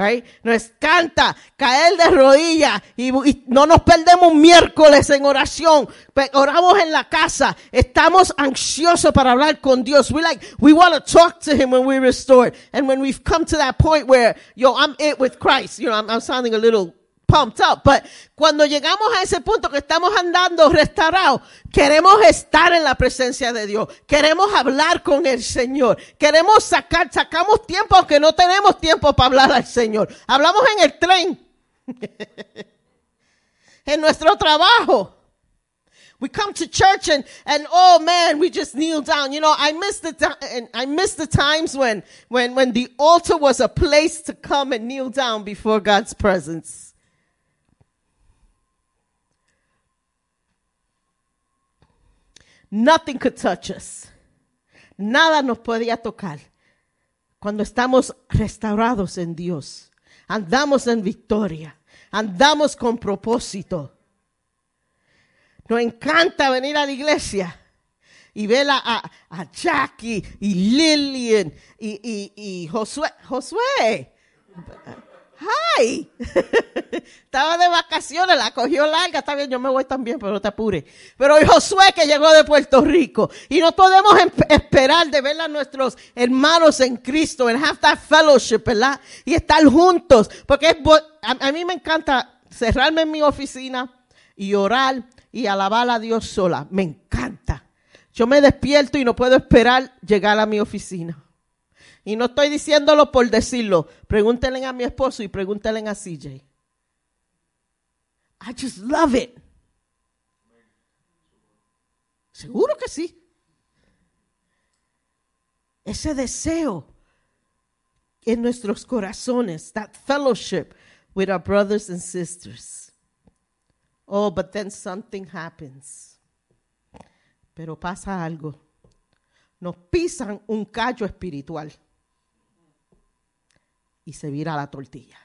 Right? Nos encanta caer de rodillas y, no nos perdemos miércoles en oración. Oramos en la casa. Estamos ansiosos para hablar con Dios. We like, we want to talk to Him when we're restored. And when we've come to that point where, yo, I'm it with Christ. You know, I'm, I'm sounding a little pumped up. But cuando llegamos a ese punto que estamos andando restaurados, queremos estar en la presencia de Dios. Queremos hablar con el Señor. Queremos sacar, sacamos tiempo aunque no tenemos tiempo para hablar al Señor. Hablamos en el tren. en nuestro trabajo. We come to church and, and oh man, we just kneel down. You know, I miss the ti- and I miss the times when, when, when the altar was a place to come and kneel down before God's presence. Nothing could touch us. Nada nos podía tocar cuando estamos restaurados en Dios. Andamos en victoria. Andamos con propósito. Nos encanta venir a la iglesia y ver a, a- Jackie y Lillian y, y, y Josué. Josué. Hi. Estaba de vacaciones, la cogió larga. Está bien, yo me voy también, pero no te apures. Pero hoy Josué que llegó de Puerto Rico. Y no podemos em- esperar de ver a nuestros hermanos en Cristo, en have that fellowship, ¿verdad? Y estar juntos. Porque a, a mí me encanta cerrarme en mi oficina y orar y alabar a Dios sola. Me encanta. Yo me despierto y no puedo esperar llegar a mi oficina. Y no estoy diciéndolo por decirlo. Pregúntenle a mi esposo y pregúntenle a CJ. I just love it. Seguro que sí. Ese deseo en nuestros corazones, that fellowship with our brothers and sisters. Oh, but then something happens. Pero pasa algo. Nos pisan un callo espiritual y se vira la tortilla.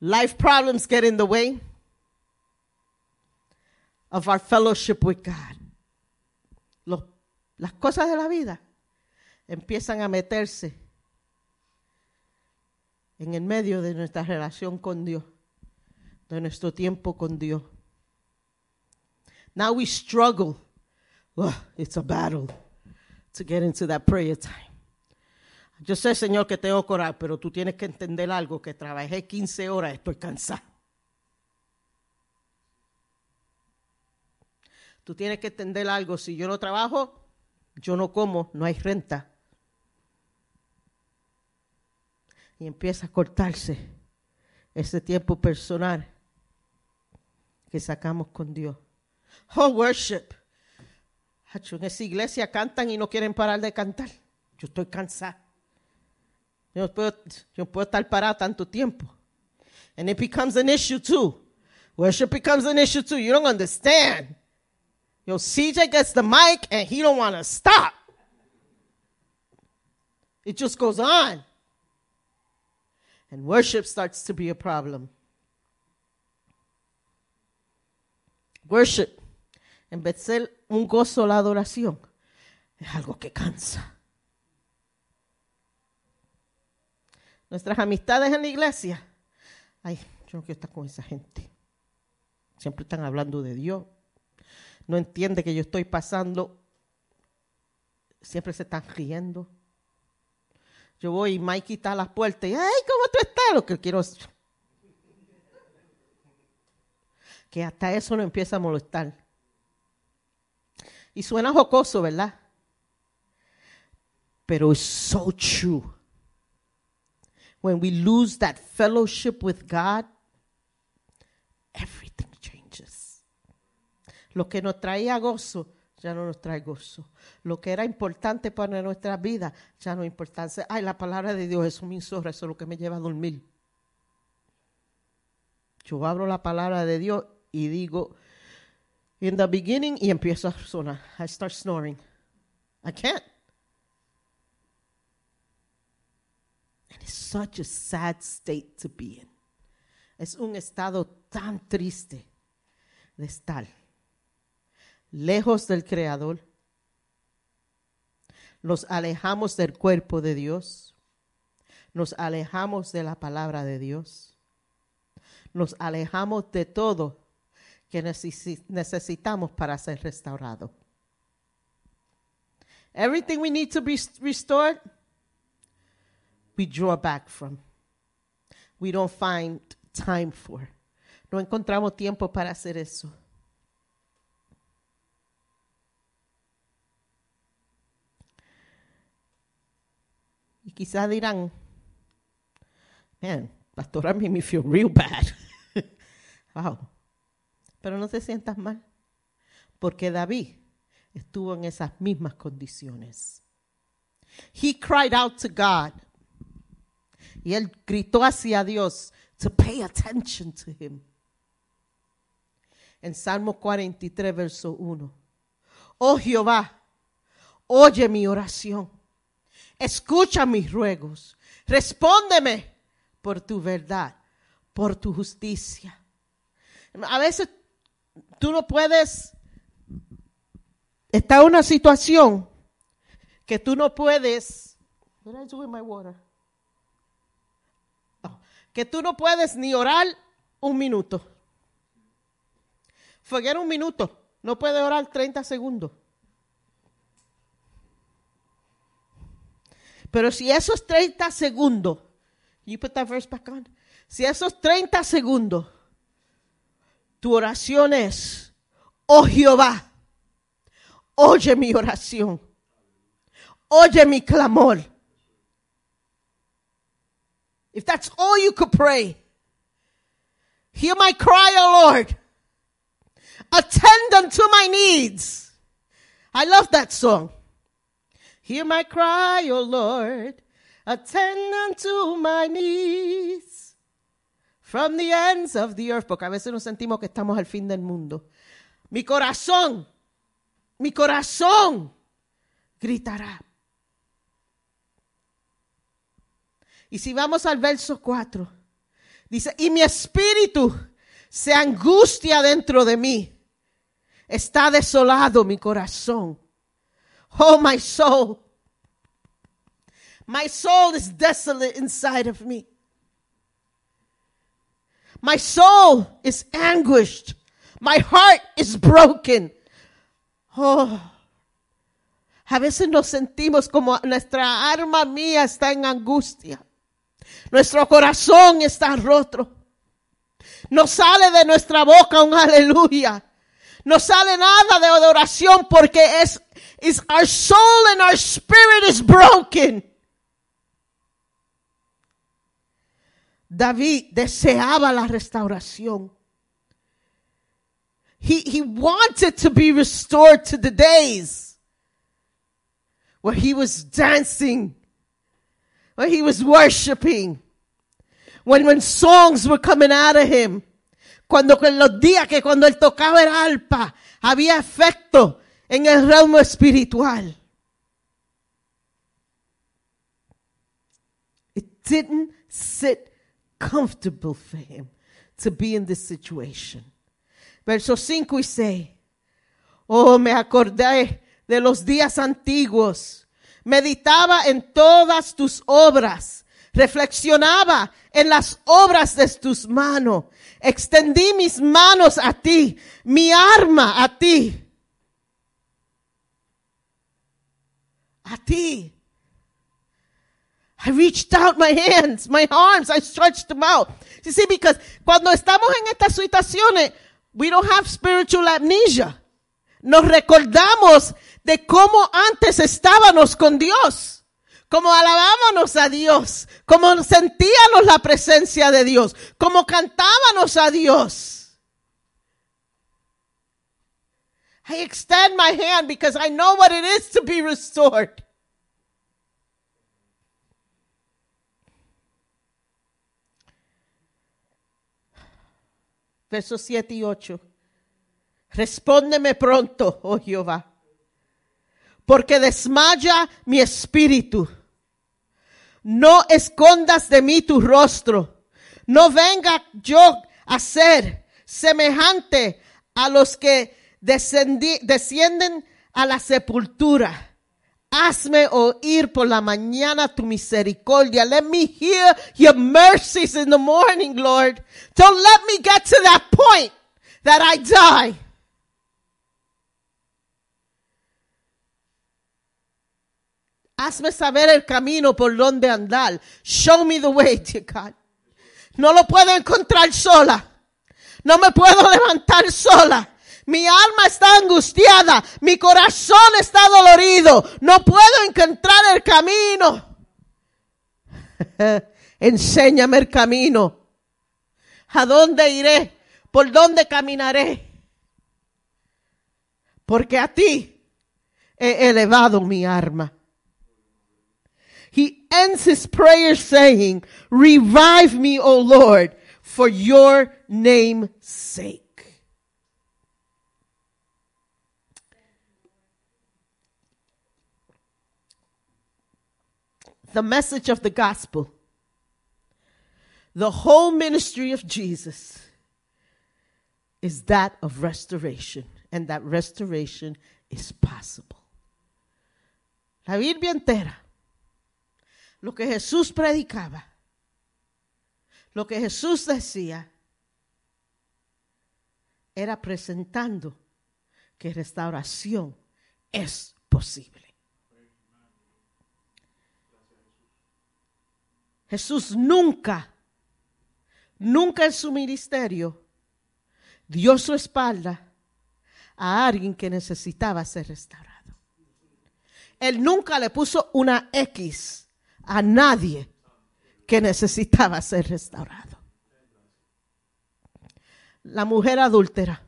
Life problems get in the way of our fellowship with God. Los- las cosas de la vida empiezan a meterse en el medio de nuestra relación con Dios, de nuestro tiempo con Dios. Now we struggle. It's a battle to get into that prayer time. Yo sé, Señor, que tengo que orar, pero tú tienes que entender algo, que trabajé 15 horas, estoy cansado. Tú tienes que entender algo, si yo no trabajo, yo no como, no hay renta. Y empieza a cortarse ese tiempo personal que sacamos con Dios. Oh, worship. En esa iglesia cantan y no quieren parar de cantar. Yo estoy cansado. Yo puedo, yo puedo estar parado tanto tiempo. And it becomes an issue too. Worship becomes an issue too. You don't understand. Yo, CJ gets the mic and he don't want to stop. It just goes on. And worship starts to be a problem. Worship, en vez de ser un gozo la adoración, es algo que cansa. Nuestras amistades en la iglesia, ay, yo no quiero estar con esa gente. Siempre están hablando de Dios. No entiende que yo estoy pasando. Siempre se están riendo. Yo voy y Mikey está a las puertas y, ay, ¿cómo tú estás? Lo que quiero es que hasta eso no empieza a molestar. Y suena jocoso, ¿verdad? Pero it's so true. When we lose that fellowship with God, everything changes. Lo que nos traía gozo ya no nos trae gozo. Lo que era importante para nuestra vida ya no es importante. Ay, la palabra de Dios, eso me insorra, eso es lo que me lleva a dormir. Yo abro la palabra de Dios y digo, in the beginning, y empiezo a sonar. I start snoring. I can't. And it's such a sad state to be in. Es un estado tan triste de estar lejos del Creador. Nos alejamos del cuerpo de Dios. Nos alejamos de la palabra de Dios. Nos alejamos de todo que necesi- necesitamos para ser restaurado. Everything we need to be restored, we draw back from. We don't find time for. No encontramos tiempo para hacer eso. Y quizás dirán, man, pastora, made me feel real bad. wow. Pero no te sientas mal, porque David estuvo en esas mismas condiciones. He cried out to God. Y él gritó hacia Dios to pay attention to him. En Salmo 43, verso 1. Oh Jehová, oye mi oración. Escucha mis ruegos. Respóndeme por tu verdad, por tu justicia. A veces tú no puedes está una situación que tú no puedes. Did I do with my water? Que tú no puedes ni orar un minuto. Forget un minuto. No puedes orar 30 segundos. Pero si esos 30 segundos, you put that verse back on. Si esos 30 segundos, tu oración es, oh Jehová, oye mi oración, oye mi clamor. If that's all you could pray, hear my cry, O Lord. Attend unto my needs. I love that song. Hear my cry, O Lord. Attend unto my needs. From the ends of the earth. Porque a veces nos sentimos que estamos al fin del mundo. Mi corazón, mi corazón gritará. Y si vamos al verso 4, dice, y mi espíritu se angustia dentro de mí. Está desolado mi corazón. Oh, my soul. My soul is desolate inside of me. My soul is anguished. My heart is broken. Oh. A veces nos sentimos como nuestra alma mía está en angustia. Nuestro corazón está roto. No sale de nuestra boca un aleluya. No sale nada de adoración porque es, is our soul and our spirit is broken. David deseaba la restauración. He, he wanted to be restored to the days where he was dancing, where he was worshiping, when, when songs were coming out of him. Cuando en los días que cuando él tocaba el arpa había efecto en el realmo espiritual. It didn't sit comfortable for him to be in this situation. Versos 5 y 6. Oh, me acordé de los días antiguos. Meditaba en todas tus obras. Reflexionaba en las obras de tus manos. Extendí mis manos a ti, mi arma a ti. A ti. I reached out my hands, my arms, I stretched them out. You see, because cuando estamos en estas situaciones, we don't have spiritual amnesia. Nos recordamos de cómo antes estábamos con Dios, cómo alabábamos a Dios, cómo sentíamos la presencia de Dios, cómo cantábamos a Dios. I extend my hand because I know what it is to be restored. Versos 7 y 8. Respóndeme pronto, oh Jehová, porque desmaya mi espíritu. No escondas de mí tu rostro. No venga yo a ser semejante a los que descienden a la sepultura. Hazme oír por la mañana tu misericordia. Let me hear your mercies in the morning, Lord. Don't let me get to that point that I die. Hazme saber el camino por donde andar. Show me the way, dear God. No lo puedo encontrar sola. No me puedo levantar sola. Mi alma está angustiada. Mi corazón está dolorido. No puedo encontrar el camino. Enséñame el camino. ¿A dónde iré? ¿Por dónde caminaré? Porque a ti he elevado mi arma. He ends his prayer saying, Revive me, O Lord, for your name's sake. The message of the gospel, the whole ministry of Jesus is that of restoration, and that restoration is possible. La Biblia entera lo que Jesús predicaba, lo que Jesús decía, era presentando que restauración es posible. Jesús nunca, nunca en su ministerio dio su espalda a alguien que necesitaba ser restaurado. Él nunca le puso una X a nadie que necesitaba ser restaurado. La mujer adúltera,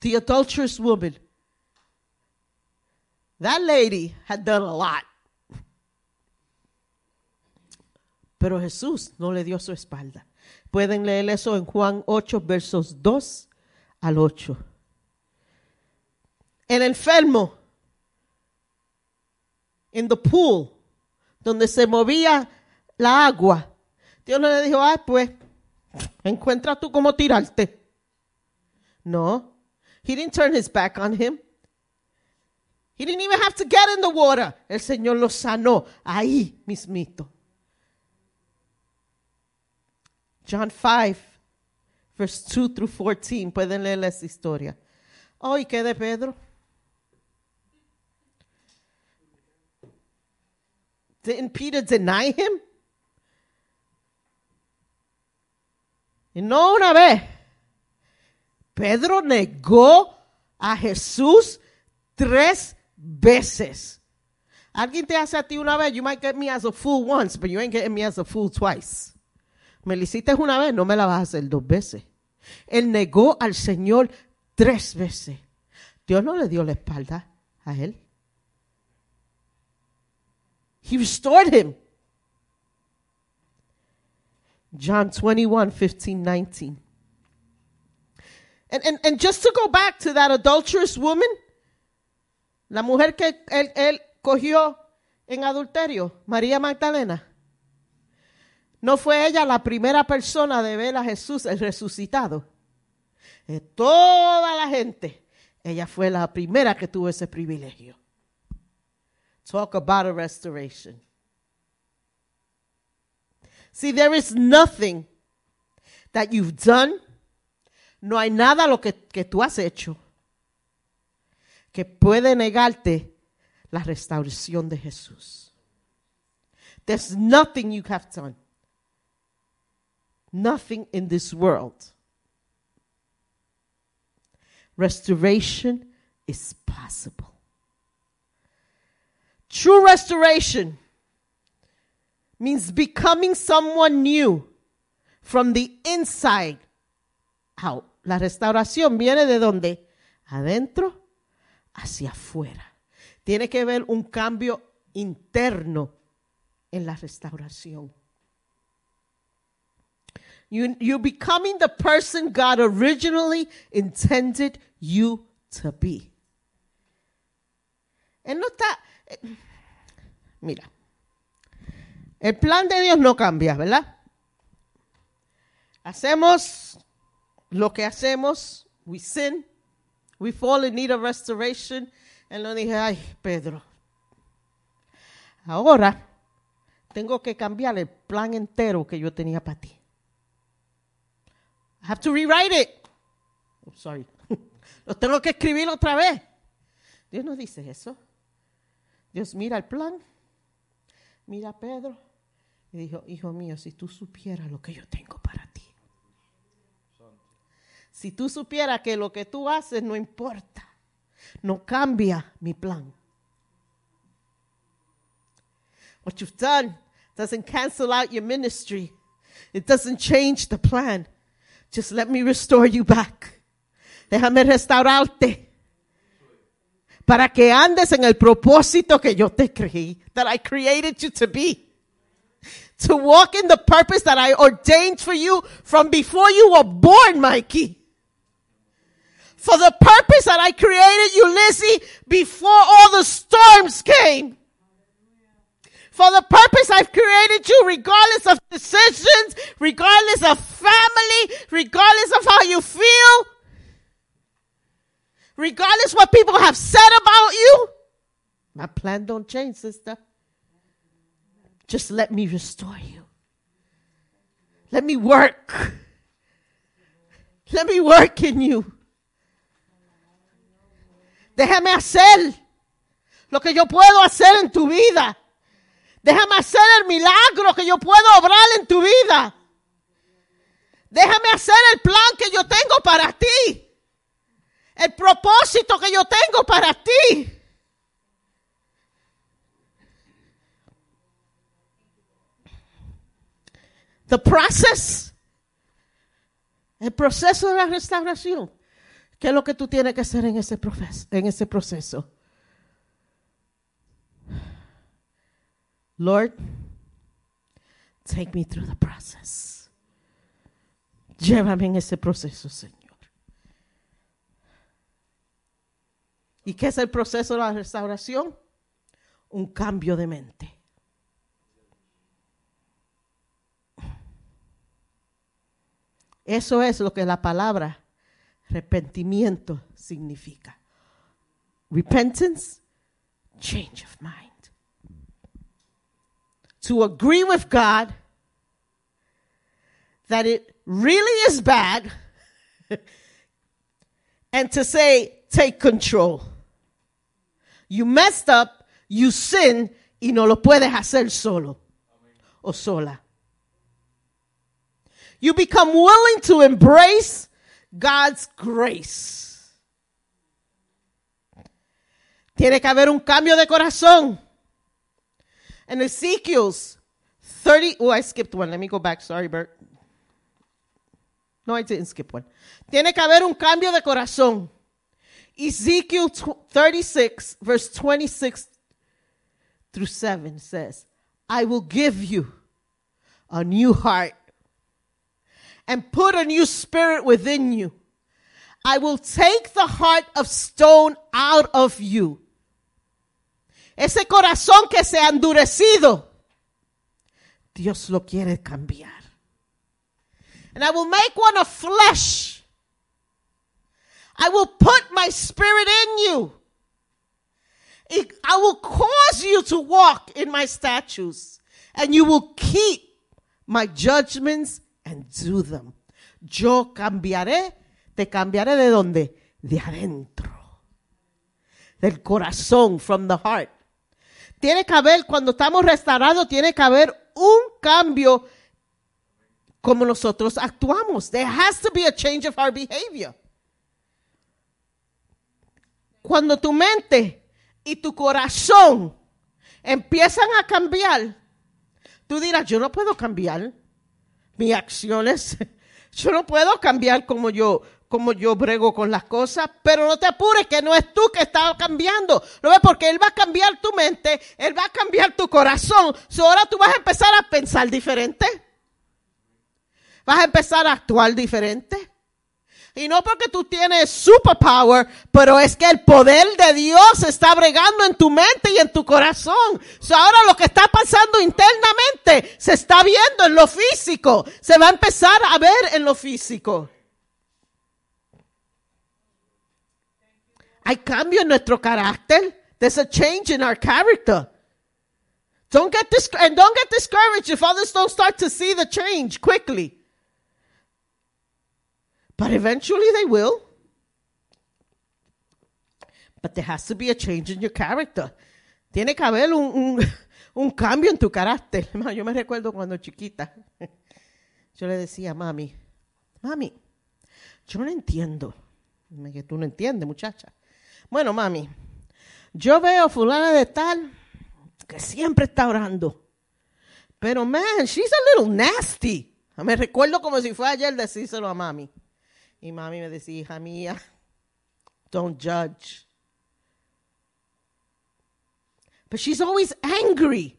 the adulterous woman, that lady had done a lot. Pero Jesús no le dio su espalda. Pueden leer eso en Juan 8, versos 2 al 8. El enfermo, en the pool, donde se movía la agua, Dios no le dijo, ay, pues, encuentra tú cómo tirarte. No, he didn't turn his back on him. He didn't even have to get in the water. El Señor lo sanó ahí mismito. John 5, verse 2 through 14. Pueden leer esa historia. Oh, ¿y qué de Pedro? Didn't Peter deny him? Y no una vez. Pedro negó a Jesús tres veces. Alguien te hace a ti una vez, you might get me as a fool once, but you ain't getting me as a fool twice. Me lo hiciste una vez, no me la vas a hacer dos veces. Él negó al Señor tres veces. Dios no le dio la espalda a él. He restored him. John 21, 15, 19. And, just to go back to that adulterous woman, la mujer que él, cogió en adulterio, María Magdalena. No fue ella la primera persona de ver a Jesús el resucitado. De toda la gente, ella fue la primera que tuvo ese privilegio. Talk about a restoration. See, there is nothing that you've done, no hay nada lo que, que tú has hecho que puede negarte la restauración de Jesús. There's nothing you have done. Nothing in this world. Restoration is possible. True restoration means becoming someone new from the inside out. La restauración viene de donde? Adentro hacia afuera. Tiene que haber un cambio interno en la restauración. You, you're becoming the person God originally intended you to be. Él no está. Mira, el plan de Dios no cambia, ¿verdad? hacemos lo que hacemos, we sin, we fall in need of restoration. Y lo dije, ay, Pedro, ahora tengo que cambiar el plan entero que yo tenía para ti. I have to rewrite it. Oh, sorry. Lo tengo que escribir otra vez. Dios no dice eso. Dios mira el plan, mira Pedro y dijo, hijo mío, si tú supieras lo que yo tengo para ti. Si tú supieras que lo que tú haces no importa, no cambia mi plan. What you've done doesn't cancel out your ministry. It doesn't change the plan. Just let me restore you back. Déjame restaurarte. Para que andes en el propósito que yo te creí. That I created you to be. To walk in the purpose that I ordained for you from before you were born, Mikey. For the purpose that I created you, Lizzie, before all the storms came. For the purpose I've created you, regardless of decisions, regardless of family, regardless of how you feel, regardless what people have said about you. My plan don't change, sister. Just let me restore you. Let me work. Let me work in you. Déjame hacer lo que yo puedo hacer en tu vida. Déjame hacer el milagro que yo puedo obrar en tu vida. Déjame hacer el plan que yo tengo para ti. El propósito que yo tengo para ti. The process. El proceso de la restauración. ¿Qué es lo que tú tienes que hacer en ese, proceso, en ese proceso? Lord, take me through the process. Llévame en ese proceso, Señor. ¿Y qué es el proceso de la restauración? Un cambio de mente. Eso es lo que la palabra arrepentimiento significa. Repentance, change of mind. To agree with God that it really is bad and to say, take control. You messed up, you sin y no lo puedes hacer solo o sola. You become willing to embrace God's grace. Tiene que haber un cambio de corazón. And Ezekiel's 30, oh, I skipped one. Let me go back. Sorry, Bert. No, I didn't skip one. Tiene que haber un cambio de corazón. Ezekiel 36, verse 26 through 7 says, I will give you a new heart and put a new spirit within you. I will take the heart of stone out of you. Ese corazón que se ha endurecido, Dios lo quiere cambiar. And I will make one of flesh. I will put my spirit in you. I will cause you to walk in my statutes, and you will keep my judgments and do them. Yo cambiaré, te cambiaré de dónde? De adentro. Del corazón, from the heart. Tiene que haber, cuando estamos restaurados, tiene que haber un cambio como nosotros actuamos. There has to be a change of our behavior. Cuando tu mente y tu corazón empiezan a cambiar, tú dirás, yo no puedo cambiar mis acciones. Yo no puedo cambiar como yo, como yo brego con las cosas, pero no te apures que no es tú que estás cambiando. ¿Lo ves? Porque Él va a cambiar tu mente, Él va a cambiar tu corazón. ahora tú vas a empezar a pensar diferente. Vas a empezar a actuar diferente. Y no porque tú tienes superpower, pero es que el poder de Dios está bregando en tu mente y en tu corazón. So ahora lo que está pasando internamente se está viendo en lo físico. Se va a empezar a ver en lo físico. Hay cambio en nuestro carácter. There's a change in our character. Don't get dis- and don't get discouraged if others don't start to see the change quickly. But eventually they will. But there has to be a change in your character. Tiene que haber un, cambio en tu carácter. Yo me recuerdo cuando chiquita. Yo le decía a mami, mami, yo no entiendo. Que tú no entiendes, muchacha. Bueno, mami, yo veo fulana de tal que siempre está orando. Pero, man, she's a little nasty. Me recuerdo como si fue ayer decírselo a mami. Y mami me decía, hija mía, don't judge. But she's always angry.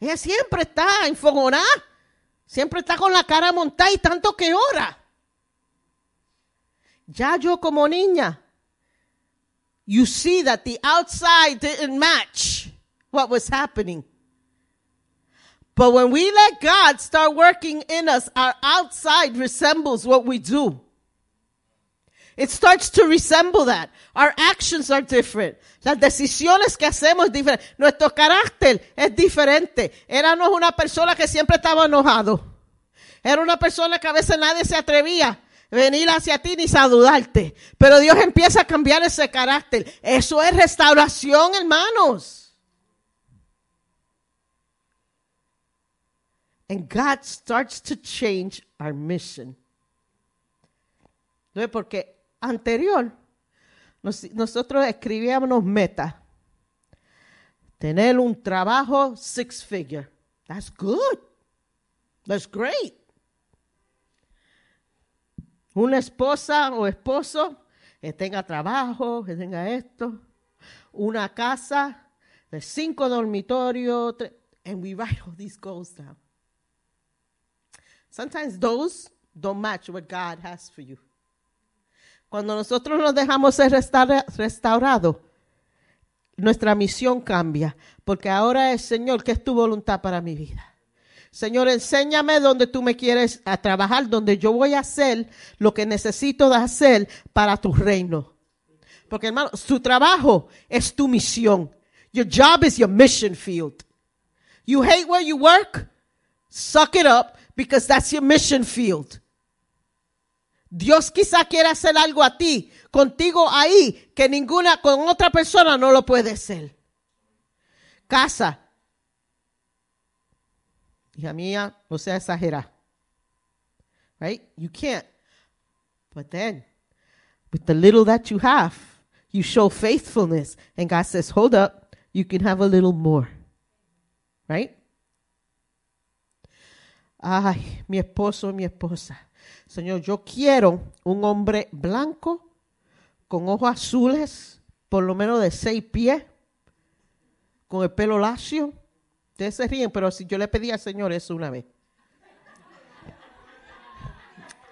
Ella siempre está enfogonada. Siempre está con la cara montada y tanto que ora. Ya yo como niña, you see that the outside didn't match what was happening. But when we let God start working in us, our outside resembles what we do. It starts to resemble that. Our actions are different. Las decisiones que hacemos es diferente. Nuestro carácter es diferente. Era no es una persona que siempre estaba enojado. Era una persona que a veces nadie se atrevía a venir hacia ti ni saludarte. Pero Dios empieza a cambiar ese carácter. Eso es restauración, hermanos. And God starts to change our mission. ¿No? Porque anterior, nos- nosotros escribíamos metas. Tener un trabajo six figure. That's good. That's great. Una esposa o esposo que tenga trabajo, que tenga esto. Una casa de cinco dormitorios. And we write all these goals down. Sometimes those don't match what God has for you. Cuando nosotros nos dejamos ser restaura- restaurados, nuestra misión cambia, porque ahora es, Señor, ¿qué es tu voluntad para mi vida? Señor, enséñame donde tú me quieres a trabajar, donde yo voy a hacer lo que necesito de hacer para tu reino. Porque hermano, tu trabajo es tu misión. Your job is your mission field. You hate where you work? Suck it up because that's your mission field. Dios quizá quiera hacer algo a ti, contigo ahí, que ninguna, con otra persona no lo puede hacer. Casa. Hija mía, no sea exagerar. Right? You can't. But then, with the little that you have, you show faithfulness. And God says, hold up, you can have a little more. Right? Ay, mi esposo, mi esposa. Señor, yo quiero un hombre blanco, con ojos azules, por lo menos de seis pies, con el pelo lacio. Ustedes se ríen, pero si yo le pedí al Señor eso una vez.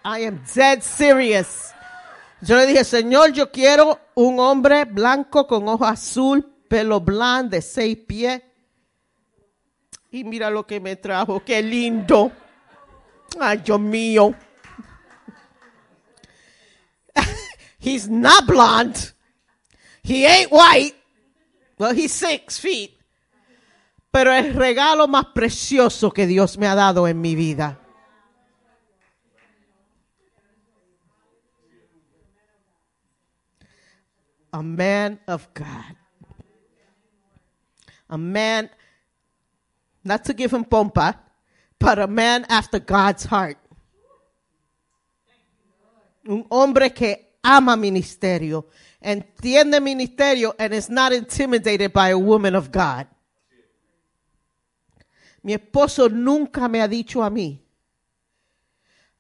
I am dead serious. Yo le dije, Señor, yo quiero un hombre blanco con ojos azul, pelo blanco, de seis pies. Y mira lo que me trajo, qué lindo. Ay, Dios mío. He's not blonde. He ain't white. Well, he's six feet. Pero el regalo más precioso que Dios me ha dado en mi vida. A man of God. A man, not to give him pompa, but a man after God's heart. Un hombre que ama ministerio, entiende ministerio, and is not intimidated by a woman of God. Mi esposo nunca me ha dicho a mí,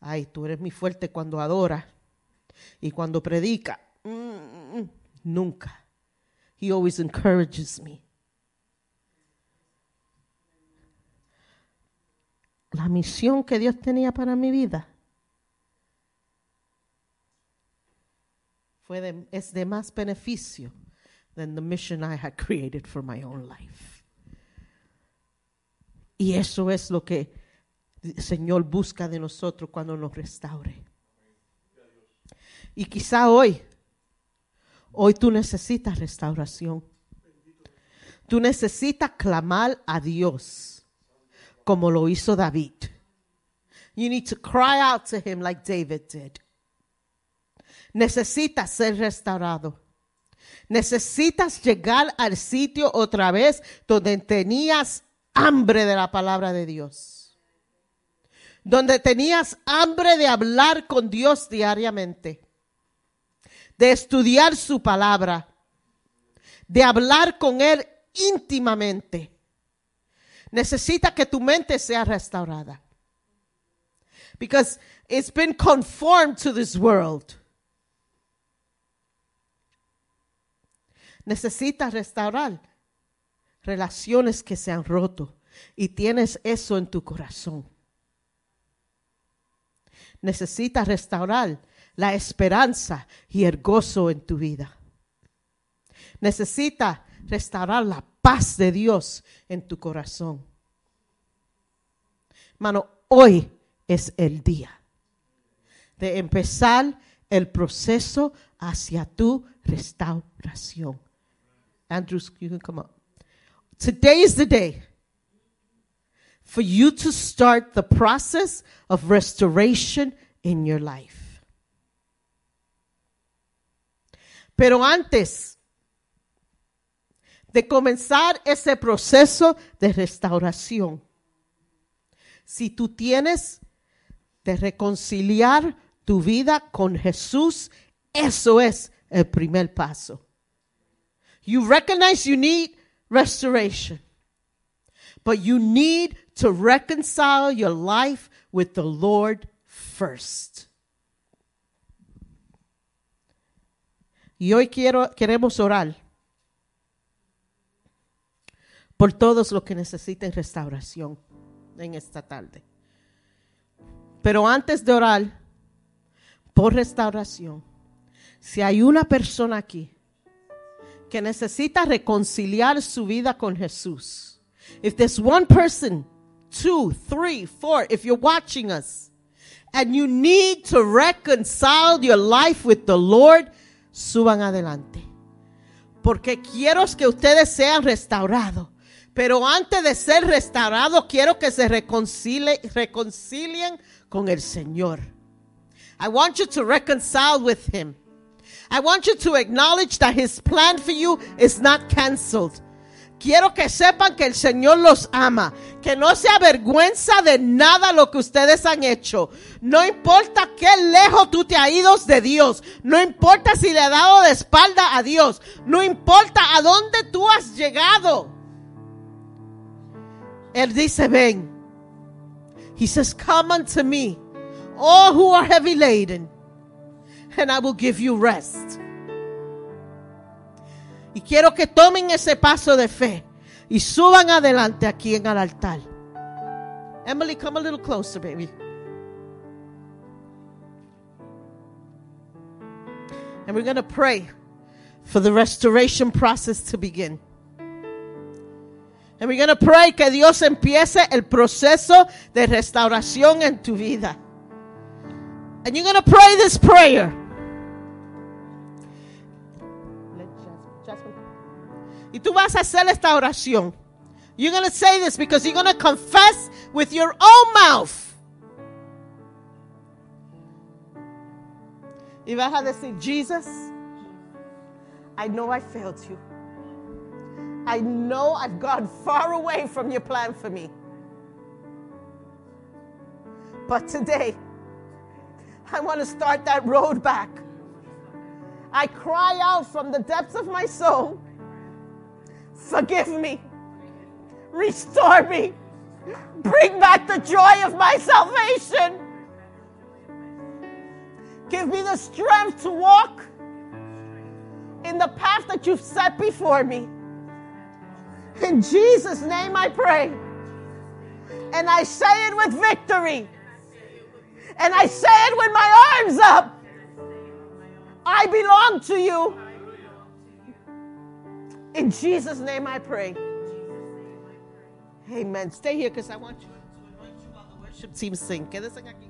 ay, tú eres muy fuerte cuando adoras y cuando predica. Mm. Nunca. He always encourages me. La misión que Dios tenía para mi vida fue es de más beneficio than the mission I had created for my own life. Y eso es lo que el Señor busca de nosotros cuando nos restaure. Y quizá hoy, hoy tú necesitas restauración. Tú necesitas clamar a Dios como lo hizo David. You need to cry out to him like David did. Necesitas ser restaurado. Necesitas llegar al sitio otra vez donde tenías hambre de la palabra de Dios. Donde tenías hambre de hablar con Dios diariamente. De estudiar su palabra. De hablar con Él íntimamente. Necesita que tu mente sea restaurada. Because it's been conformed to this world. Necesitas restaurar relaciones que se han roto y tienes eso en tu corazón. Necesitas restaurar la esperanza y el gozo en tu vida. Necesitas restaurar la paz de Dios en tu corazón. Mano, hoy es el día de empezar el proceso hacia tu restauración. Andrews, you can come up. Today is the day for you to start the process of restoration in your life. Pero antes de comenzar ese proceso de restauración, si tú tienes de reconciliar tu vida con Jesús, eso es el primer paso. You recognize you need restoration, but you need to reconcile your life with the Lord first. Y hoy quiero, queremos orar por todos los que necesiten restauración en esta tarde. Pero antes de orar por restauración, si hay una persona aquí que necesita reconciliar su vida con Jesús, if there's one person, two, three, four, if you're watching us, and you need to reconcile your life with the Lord, suban adelante. Porque quiero que ustedes sean restaurados. Pero antes de ser restaurados, quiero que se reconcilie, reconcilien con el Señor. I want you to reconcile with Him. I want you to acknowledge that His plan for you is not canceled. Quiero que sepan que el Señor los ama, que no se avergüenza de nada lo que ustedes han hecho. No importa qué lejos tú te has ido de Dios, no importa si le has dado de espalda a Dios, no importa a dónde tú has llegado. Él dice, ven. He says, come unto me, all who are heavy laden, and I will give you rest. Y quiero que tomen ese paso de fe y suban adelante aquí en el altar. Emily, come a little closer, baby. And we're going to pray for the restoration process to begin. And we're going to pray que Dios empiece el proceso de restauración en tu vida. And you're going to pray this prayer. Y tú vas a hacer esta oración. You're going to say this because you're going to confess with your own mouth. Y vas a decir, Jesus, I know I failed you. I know I've gone far away from your plan for me. But today, I want to start that road back. I cry out from the depths of my soul Forgive me. Restore me. Bring back the joy of my salvation. Give me the strength to walk in the path that you've set before me. In Jesus' name I pray. And I say it with victory. And I say it with my arms up. I belong to you. In Jesus' name I pray. Amen. Stay here because I want you to worship team sing. Quédense aquí.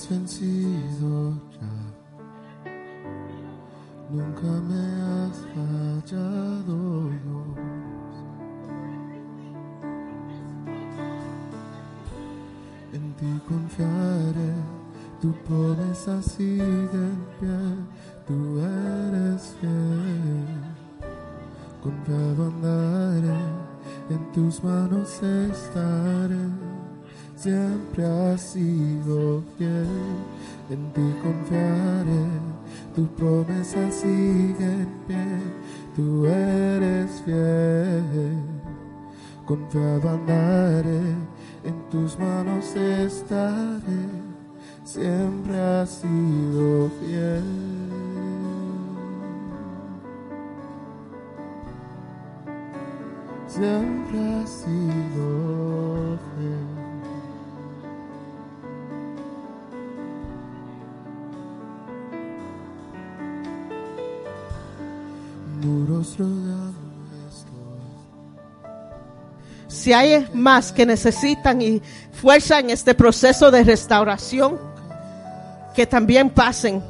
Has vencido En ti confiaré, tu promesa sigue en pie, tú eres fiel. Confiado andaré, en tus manos estaré, siempre has sido fiel. Siempre has sido fiel. Si hay más que necesitan y fuerza en este proceso de restauración, que también pasen.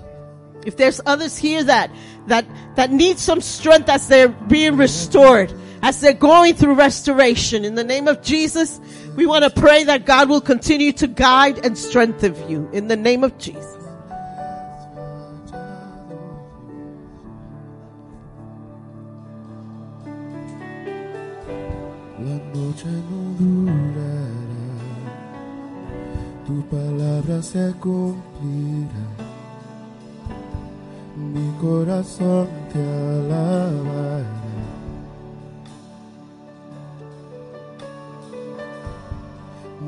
If there's others here that, that, that need some strength as they're being restored, as they're going through restoration, in the name of Jesus, we want to pray that God will continue to guide and strengthen you. In the name of Jesus. Tu palabra se cumplirá. Mi corazón te alabará.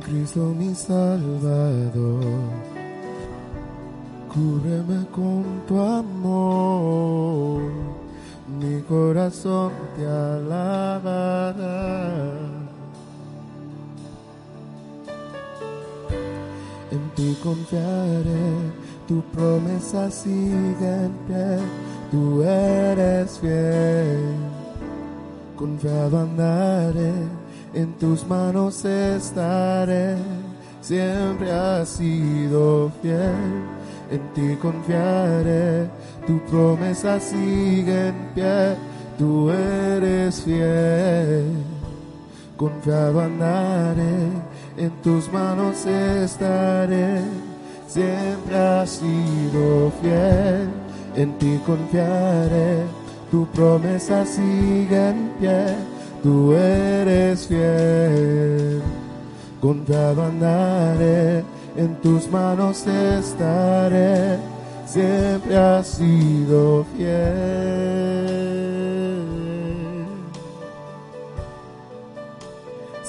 Cristo mi Salvador, cúbreme con tu amor mi corazón te alabará. En ti confiaré, tu promesa sigue en pie, tú eres fiel. Confiado andaré, en tus manos estaré, siempre has sido fiel. En ti confiaré, tu promesa sigue en pie, tú eres fiel. Confiado andaré, en tus manos estaré, siempre has sido fiel. En ti confiaré, tu promesa sigue en pie, tú eres fiel. Confiado andaré, en tus manos estaré, siempre has sido fiel.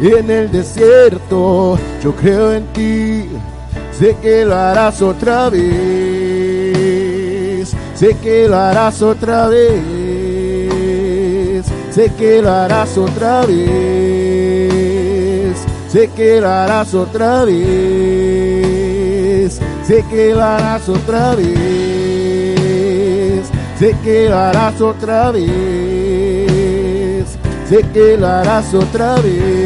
en el desierto, yo creo en ti. Sé que lo harás otra vez, sé que lo harás otra vez, sé que lo harás otra vez, sé que lo harás otra vez, sé que lo harás otra vez, sé que lo harás otra vez, sé que lo harás otra vez,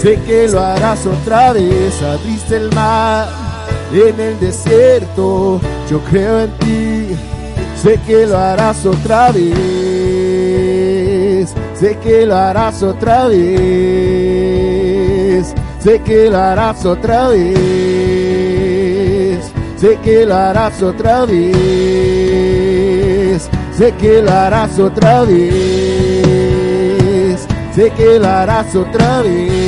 Sé que lo harás otra vez, abriste el mar en el desierto, yo creo en ti. Sé que lo harás otra vez, sé que lo harás otra vez, sé que lo harás otra vez, sé que lo harás otra vez, sé que lo harás otra vez, sé que lo harás otra vez,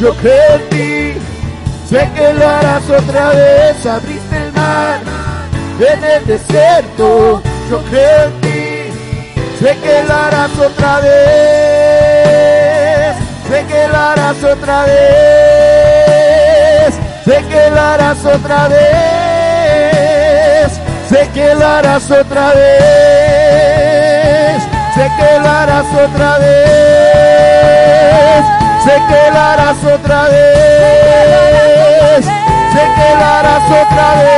yo creo en ti, sé que lo harás otra vez, abriste el mar en el desierto, yo creo en ti, sé que lo harás otra vez, sé que lo harás otra vez, sé que lo harás otra vez, sé que lo harás otra vez, sé que lo harás otra vez, sé que lo harás otra vez, sé que lo harás otra vez.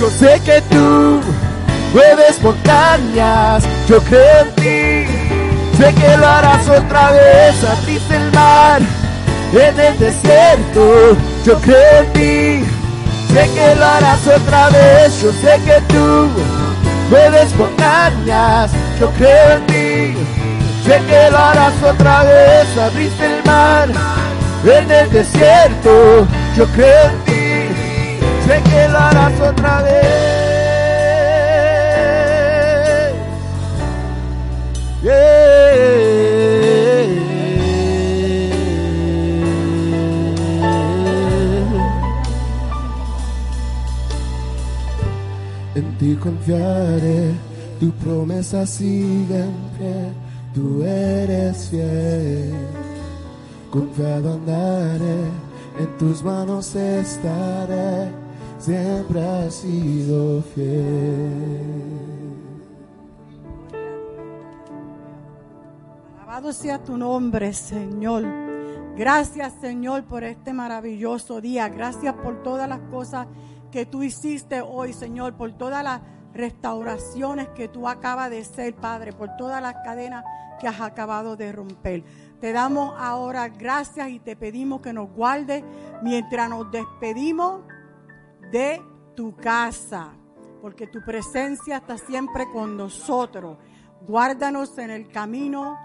Yo sé que tú mueves montañas, yo creo en ti. Sé que lo harás otra vez, abriste el mar en el desierto, yo creo en ti. Sé que lo harás otra vez, yo sé que tú mueves montañas, yo creo en ti. Sé que lo harás otra vez, abriste el mar en el desierto, yo creo en ti. Sé que lo harás otra vez. En ti confiaré, tu promesa sigue en pie, tú eres fiel. Confiado andaré, en tus manos estaré, siempre has sido fiel. Alabado sea tu nombre, Señor. Gracias, Señor, por este maravilloso día. Gracias por todas las cosas que tú hiciste hoy, Señor, por todas las restauraciones que tú acabas de hacer, Padre, por todas las cadenas que has acabado de romper. Te damos ahora gracias y te pedimos que nos guardes mientras nos despedimos de tu casa, porque tu presencia está siempre con nosotros. Guárdanos en el camino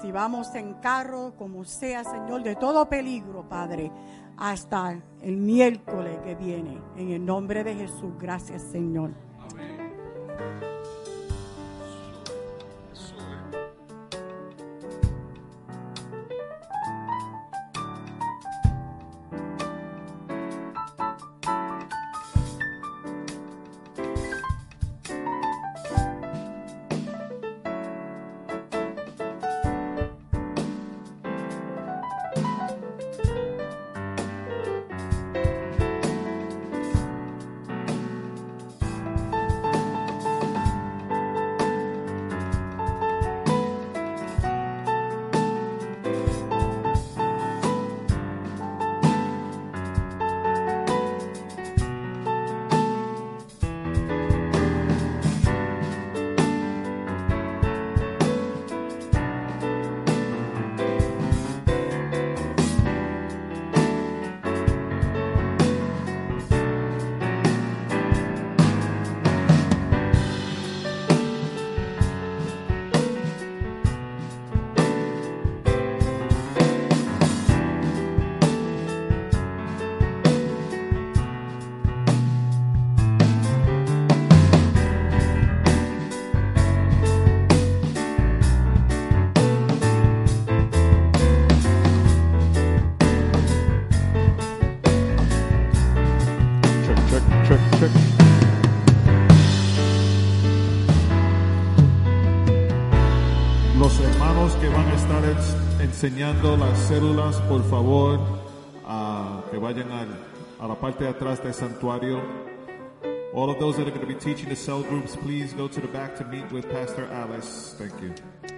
si vamos en carro, como sea, Señor, de todo peligro, Padre. Hasta el miércoles que viene. En el nombre de Jesús, gracias Señor. Check, enseñando las células, por favor, ah, que vayan al- a la parte de atrás del santuario. All of those that are going to be teaching the cell groups, please go to the back to meet with Pastor Alice. Thank you.